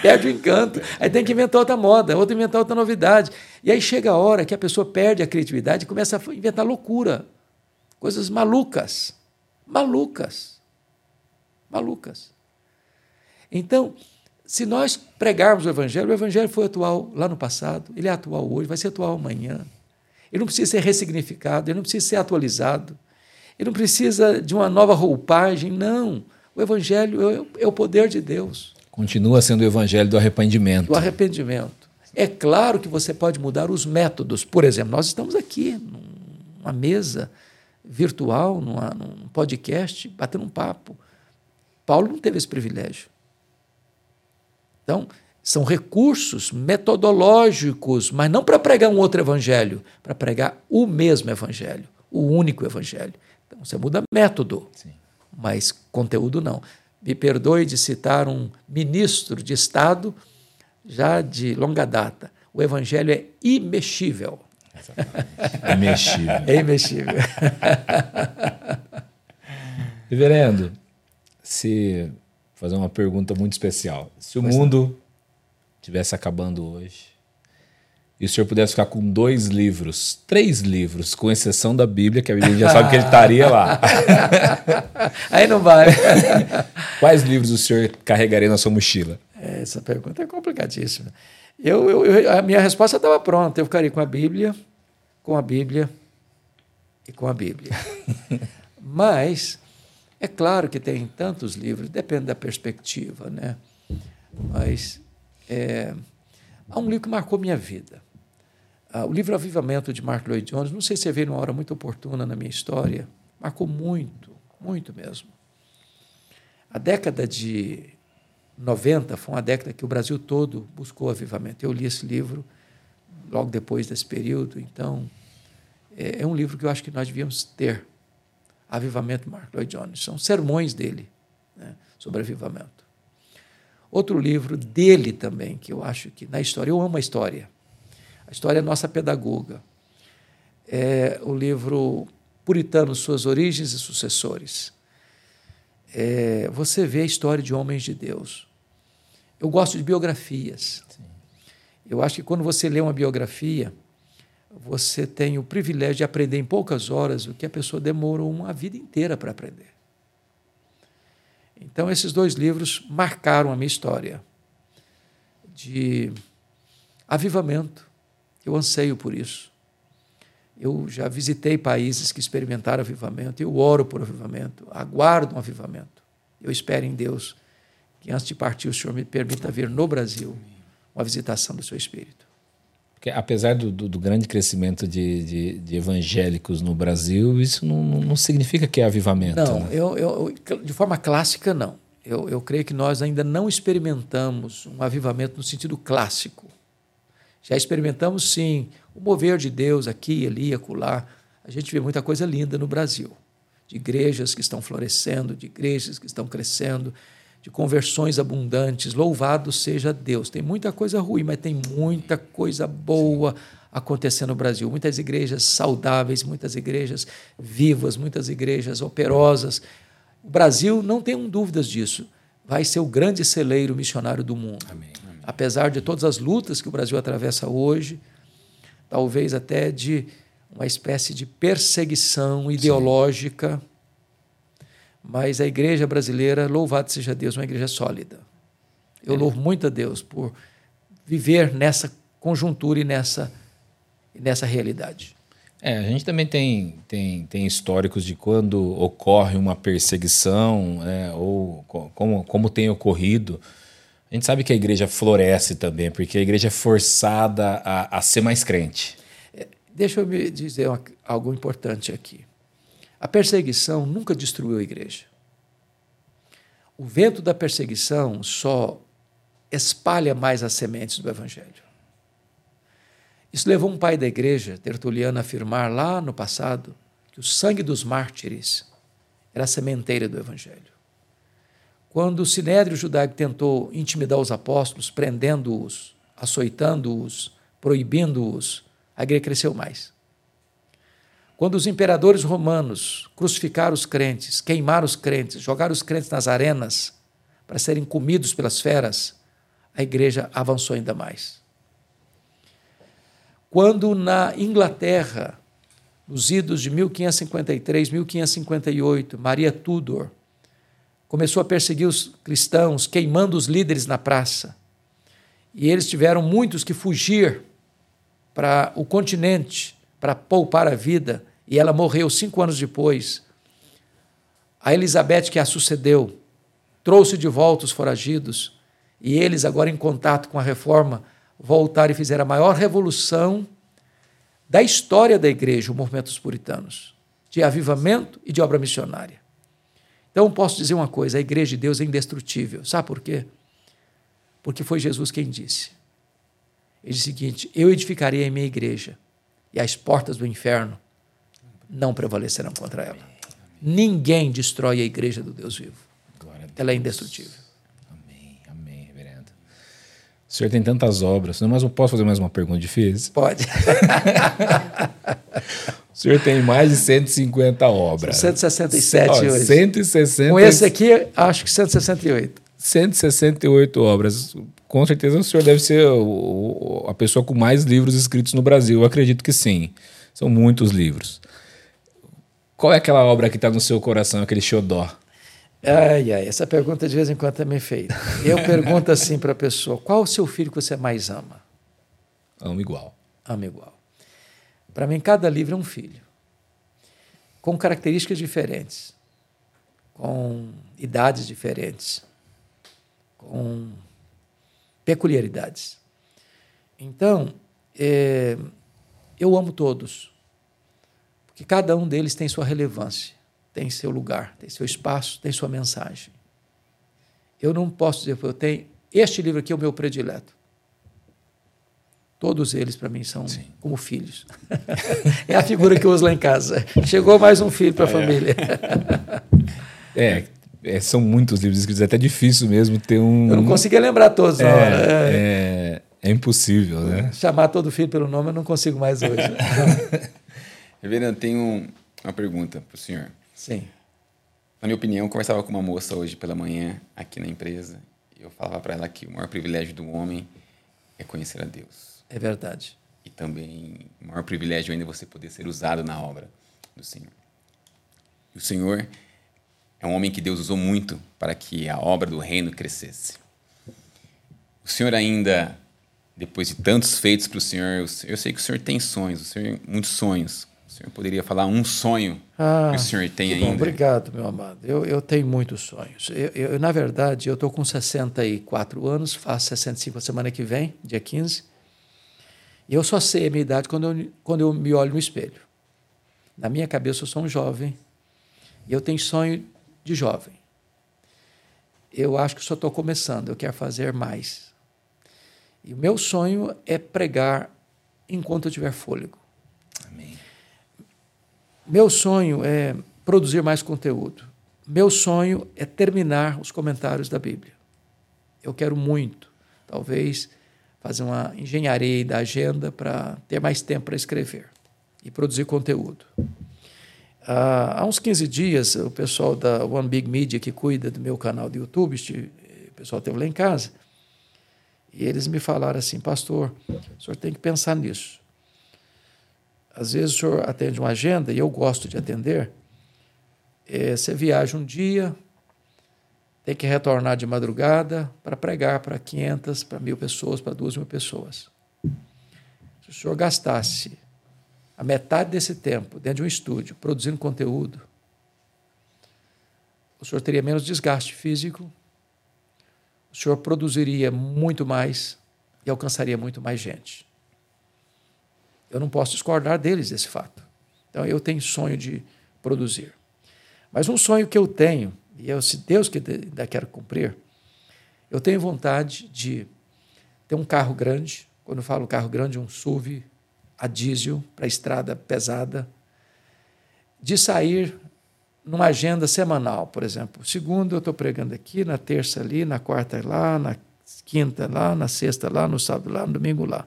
perde o encanto. Aí tem que inventar outra moda, outra inventar outra novidade. E aí chega a hora que a pessoa perde a criatividade e começa a inventar loucura. Coisas malucas. Malucas. Malucas. Então, se nós pregarmos o Evangelho, o Evangelho foi atual lá no passado, ele é atual hoje, vai ser atual amanhã. Ele não precisa ser ressignificado, ele não precisa ser atualizado, ele não precisa de uma nova roupagem, não. O Evangelho é o poder de Deus. Continua sendo o evangelho do arrependimento. Do arrependimento. É claro que você pode mudar os métodos. Por exemplo, nós estamos aqui numa mesa virtual, numa, num podcast, batendo um papo. Paulo não teve esse privilégio. Então, são recursos metodológicos, mas não para pregar um outro evangelho, para pregar o mesmo evangelho, o único evangelho. Então, você muda método, Sim. mas conteúdo não me perdoe de citar um ministro de Estado já de longa data. O evangelho é imexível. Imexível. É imexível. Reverendo, se fazer uma pergunta muito especial. Se o pois mundo estivesse acabando hoje, e o senhor pudesse ficar com dois livros, três livros, com exceção da Bíblia, que a Bíblia já sabe que ele estaria lá. Aí não vai. Quais livros o senhor carregaria na sua mochila? Essa pergunta é complicadíssima. Eu, eu, eu a minha resposta estava pronta. Eu ficaria com a Bíblia, com a Bíblia e com a Bíblia. Mas é claro que tem tantos livros, depende da perspectiva, né? Mas é, há um livro que marcou minha vida. Ah, o livro Avivamento de Mark Lloyd Jones, não sei se veio numa hora muito oportuna na minha história, marcou muito, muito mesmo. A década de 90 foi uma década que o Brasil todo buscou avivamento. Eu li esse livro logo depois desse período, então é, é um livro que eu acho que nós devíamos ter. Avivamento Mark Lloyd Jones. São sermões dele né, sobre avivamento. Outro livro dele também, que eu acho que na história, eu amo a história, a história é nossa pedagoga. É o livro Puritano, Suas Origens e Sucessores. É, você vê a história de homens de Deus. Eu gosto de biografias. Sim. Eu acho que quando você lê uma biografia, você tem o privilégio de aprender em poucas horas o que a pessoa demorou uma vida inteira para aprender. Então, esses dois livros marcaram a minha história de avivamento, eu anseio por isso. Eu já visitei países que experimentaram avivamento, eu oro por avivamento, aguardo um avivamento. Eu espero em Deus que antes de partir o Senhor me permita vir no Brasil uma visitação do seu Espírito. Porque apesar do, do, do grande crescimento de, de, de, evangélicos no Brasil, isso não, não significa que é avivamento. Não, né? eu, eu, de forma clássica, não. Eu, eu creio que nós ainda não experimentamos um avivamento no sentido clássico. Já experimentamos, sim, o mover de Deus aqui, ali, acolá. A gente vê muita coisa linda no Brasil, de igrejas que estão florescendo, de igrejas que estão crescendo, de conversões abundantes. Louvado seja Deus. Tem muita coisa ruim, mas tem muita coisa boa acontecendo no Brasil. Muitas igrejas saudáveis, muitas igrejas vivas, muitas igrejas operosas. O Brasil, não tenham dúvidas disso, vai ser o grande celeiro missionário do mundo. Amém. Amém. Apesar de todas as lutas que o Brasil atravessa hoje, talvez até de uma espécie de perseguição ideológica. Sim mas a igreja brasileira, louvado seja Deus, uma igreja sólida. Eu é. louvo muito a Deus por viver nessa conjuntura e nessa, nessa realidade. É, a gente também tem, tem, tem históricos de quando ocorre uma perseguição, né, ou como, como tem ocorrido. A gente sabe que a igreja floresce também, porque a igreja é forçada a, a ser mais crente. É, deixa eu me dizer uma, algo importante aqui. A perseguição nunca destruiu a igreja. O vento da perseguição só espalha mais as sementes do evangelho. Isso levou um pai da igreja, Tertuliano, a afirmar lá no passado que o sangue dos mártires era a sementeira do evangelho. Quando o sinédrio judaico tentou intimidar os apóstolos, prendendo-os, açoitando-os, proibindo-os, a igreja cresceu mais. Quando os imperadores romanos crucificaram os crentes, queimaram os crentes, jogaram os crentes nas arenas para serem comidos pelas feras, a igreja avançou ainda mais. Quando na Inglaterra, nos idos de 1553, 1558, Maria Tudor começou a perseguir os cristãos, queimando os líderes na praça. E eles tiveram muitos que fugir para o continente para poupar a vida e ela morreu cinco anos depois. A Elizabeth, que a sucedeu, trouxe de volta os foragidos, e eles, agora em contato com a reforma, voltaram e fizeram a maior revolução da história da igreja, o movimento dos puritanos, de avivamento e de obra missionária. Então, posso dizer uma coisa: a igreja de Deus é indestrutível. Sabe por quê? Porque foi Jesus quem disse. Ele disse o seguinte: Eu edificarei a minha igreja, e as portas do inferno não prevalecerão contra ela. Ninguém destrói a igreja do Deus vivo. Ela é indestrutível. Amém, amém, reverendo. O senhor tem tantas obras, mas eu posso fazer mais uma pergunta difícil? Pode. o senhor tem mais de 150 obras. 167 Ó, hoje. 160... Com esse aqui, acho que 168. 168 obras. Com certeza o senhor deve ser a pessoa com mais livros escritos no Brasil. Eu acredito que sim. São muitos livros. Qual é aquela obra que está no seu coração, aquele xodó? Ai, ai, essa pergunta de vez em quando é feita. Eu pergunto assim para a pessoa: qual o seu filho que você mais ama? Amo igual. Amo igual. Para mim, cada livro é um filho, com características diferentes, com idades diferentes, com peculiaridades. Então, é, eu amo todos que cada um deles tem sua relevância, tem seu lugar, tem seu espaço, tem sua mensagem. Eu não posso dizer que eu tenho. Este livro aqui é o meu predileto. Todos eles, para mim, são Sim. como filhos. é a figura que eu uso lá em casa. Chegou mais um filho para a é. família. é, é, são muitos livros escritos, é até difícil mesmo ter um. Eu não conseguia lembrar todos é, é, é, é, impossível, né? Chamar todo filho pelo nome eu não consigo mais hoje. Reverendo, tenho uma pergunta para o senhor. Sim. Na minha opinião, eu conversava com uma moça hoje pela manhã aqui na empresa e eu falava para ela que o maior privilégio do homem é conhecer a Deus. É verdade. E também o maior privilégio ainda é você poder ser usado na obra do Senhor. E o Senhor é um homem que Deus usou muito para que a obra do reino crescesse. O Senhor ainda, depois de tantos feitos para o Senhor, eu sei que o Senhor tem sonhos, o Senhor muitos sonhos. O senhor poderia falar um sonho ah, que o senhor tem ainda? Bom, obrigado, meu amado. Eu, eu tenho muitos sonhos. Eu, eu na verdade, eu estou com 64 anos, faço 65 a semana que vem, dia 15. E eu só sei a minha idade quando eu, quando eu me olho no espelho. Na minha cabeça, eu sou um jovem. E eu tenho sonho de jovem. Eu acho que só estou começando, eu quero fazer mais. E o meu sonho é pregar enquanto eu tiver fôlego. Meu sonho é produzir mais conteúdo. meu sonho é terminar os comentários da Bíblia. Eu quero muito, talvez, fazer uma engenharia da agenda para ter mais tempo para escrever e produzir conteúdo. Há uns 15 dias, o pessoal da One Big Media, que cuida do meu canal do YouTube, o pessoal esteve lá em casa, e eles me falaram assim, pastor, o senhor tem que pensar nisso. Às vezes o senhor atende uma agenda, e eu gosto de atender, é, você viaja um dia, tem que retornar de madrugada para pregar para 500, para mil pessoas, para duas mil pessoas. Se o senhor gastasse a metade desse tempo dentro de um estúdio produzindo conteúdo, o senhor teria menos desgaste físico, o senhor produziria muito mais e alcançaria muito mais gente. Eu não posso discordar deles desse fato. Então eu tenho sonho de produzir. Mas um sonho que eu tenho, e eu, se Deus que ainda quero cumprir, eu tenho vontade de ter um carro grande. Quando eu falo carro grande, um SUV a diesel para estrada pesada, de sair numa agenda semanal, por exemplo. Segundo eu estou pregando aqui, na terça ali, na quarta lá, na quinta lá, na sexta lá, no sábado lá, no domingo lá.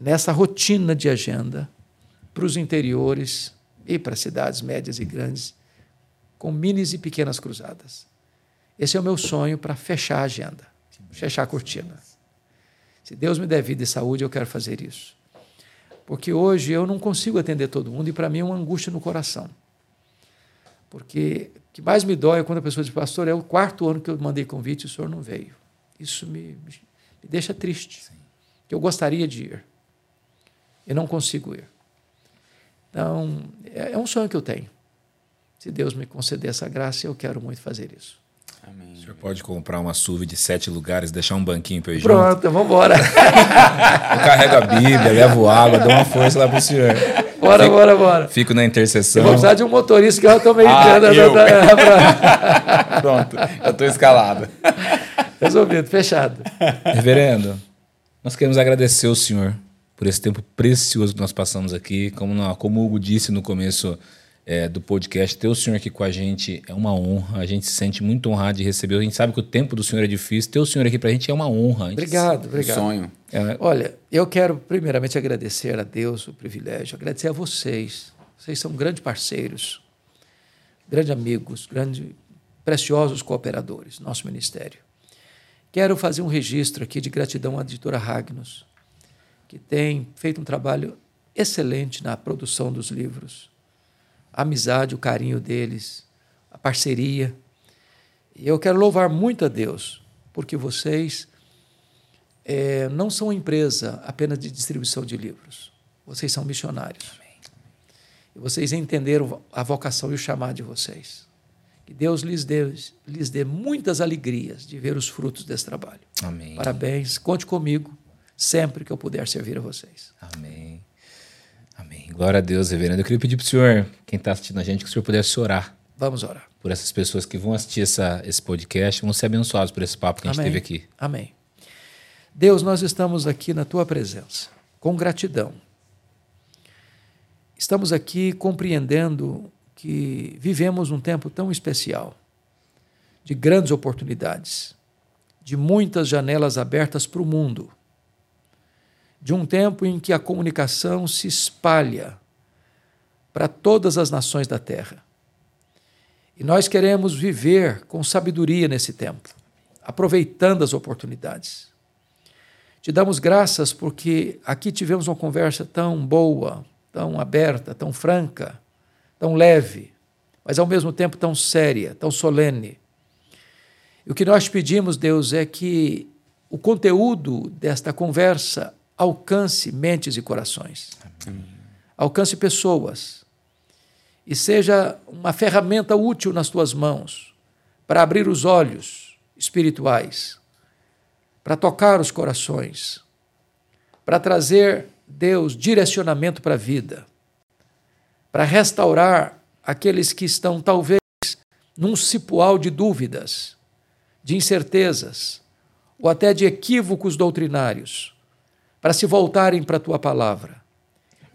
Nessa rotina de agenda para os interiores e para cidades médias e grandes, com minis e pequenas cruzadas. Esse é o meu sonho para fechar a agenda, fechar a cortina. Se Deus me der vida e saúde, eu quero fazer isso. Porque hoje eu não consigo atender todo mundo e para mim é uma angústia no coração. Porque o que mais me dói é quando a pessoa diz, pastor, é o quarto ano que eu mandei convite e o senhor não veio. Isso me, me deixa triste. Sim. Eu gostaria de ir. E não consigo ir. Então, é, é um sonho que eu tenho. Se Deus me conceder essa graça, eu quero muito fazer isso. Amém. O senhor pode comprar uma SUV de sete lugares, deixar um banquinho para eu ir Pronto, junto? vamos embora. eu carrego a Bíblia, levo água, dou uma força lá para o senhor. Bora, fico, bora, bora. Fico na intercessão. Eu vou precisar de um motorista que eu estou meio ah, eu. pra... Pronto, eu estou escalado. Resolvido, fechado. Reverendo, nós queremos agradecer o senhor por esse tempo precioso que nós passamos aqui. Como, como o Hugo disse no começo é, do podcast. Ter o senhor aqui com a gente é uma honra. A gente se sente muito honrado de receber. A gente sabe que o tempo do senhor é difícil. Ter o senhor aqui para a gente é uma honra. Obrigado, obrigado. Um sonho. É. Olha, eu quero primeiramente agradecer a Deus o privilégio, agradecer a vocês. Vocês são grandes parceiros, grandes amigos, grandes, preciosos cooperadores, nosso ministério. Quero fazer um registro aqui de gratidão à editora Ragnos, que tem feito um trabalho excelente na produção dos livros a amizade, o carinho deles, a parceria. E eu quero louvar muito a Deus, porque vocês é, não são empresa apenas de distribuição de livros. Vocês são missionários. Amém. E vocês entenderam a vocação e o chamado de vocês. Que Deus lhes dê, lhes dê muitas alegrias de ver os frutos desse trabalho. Amém. Parabéns. Conte comigo sempre que eu puder servir a vocês. Amém. Amém. Glória a Deus, reverendo. Eu queria pedir para o senhor, quem está assistindo a gente, que o senhor pudesse orar. Vamos orar. Por essas pessoas que vão assistir essa, esse podcast, vão ser abençoados por esse papo que a gente teve aqui. Amém. Deus, nós estamos aqui na tua presença, com gratidão. Estamos aqui compreendendo que vivemos um tempo tão especial, de grandes oportunidades, de muitas janelas abertas para o mundo de um tempo em que a comunicação se espalha para todas as nações da terra. E nós queremos viver com sabedoria nesse tempo, aproveitando as oportunidades. Te damos graças porque aqui tivemos uma conversa tão boa, tão aberta, tão franca, tão leve, mas ao mesmo tempo tão séria, tão solene. E o que nós pedimos, Deus, é que o conteúdo desta conversa alcance mentes e corações. Amém. Alcance pessoas. E seja uma ferramenta útil nas tuas mãos para abrir os olhos espirituais, para tocar os corações, para trazer, Deus, direcionamento para a vida, para restaurar aqueles que estão, talvez, num cipual de dúvidas, de incertezas, ou até de equívocos doutrinários para se voltarem para a tua palavra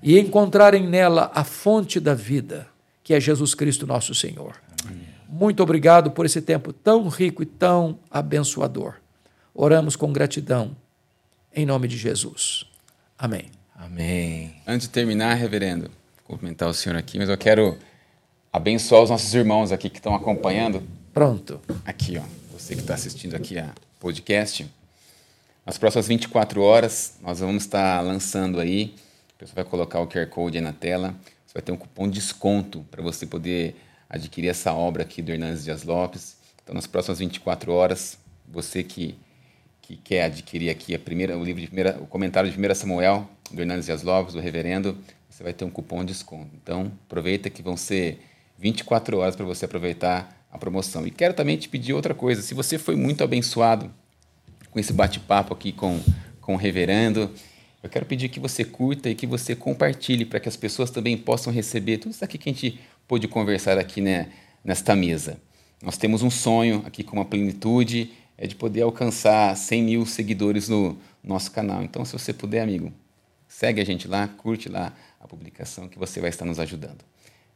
e encontrarem nela a fonte da vida, que é Jesus Cristo, nosso Senhor. Amém. muito obrigado por esse tempo tão rico e tão abençoador. Oramos com gratidão, em nome de Jesus. Amém. Amém. Antes de terminar, reverendo, vou cumprimentar o senhor aqui, mas eu quero abençoar os nossos irmãos aqui que estão acompanhando. Pronto. Aqui, ó, você que está assistindo aqui a podcast. Nas próximas 24 horas, nós vamos estar lançando aí, o pessoal vai colocar o QR Code aí na tela, você vai ter um cupom de desconto para você poder adquirir essa obra aqui do Hernandes Dias Lopes. Então, nas próximas 24 horas, você que, que quer adquirir aqui a primeira, o livro de primeira, o comentário de 1 Samuel, do Hernandes Dias Lopes, do reverendo, você vai ter um cupom de desconto. Então, aproveita que vão ser 24 horas para você aproveitar a promoção. E quero também te pedir outra coisa. Se você foi muito abençoado com esse bate-papo aqui com, com o reverendo, eu quero pedir que você curta e que você compartilhe para que as pessoas também possam receber tudo isso aqui que a gente pôde conversar aqui né, nesta mesa. Nós temos um sonho aqui com uma plenitude, é de poder alcançar 100 mil seguidores no nosso canal. Então, se você puder, amigo, segue a gente lá, curte lá a publicação que você vai estar nos ajudando.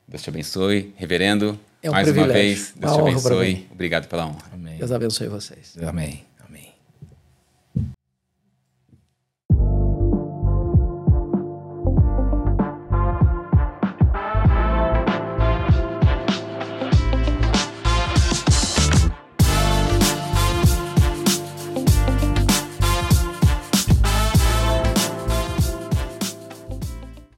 Deus te abençoe. Reverendo, É um mais uma privilégio. vez, Deus Uma te abençoe. Obrigado pela honra. Amém. Deus abençoe vocês. Amém.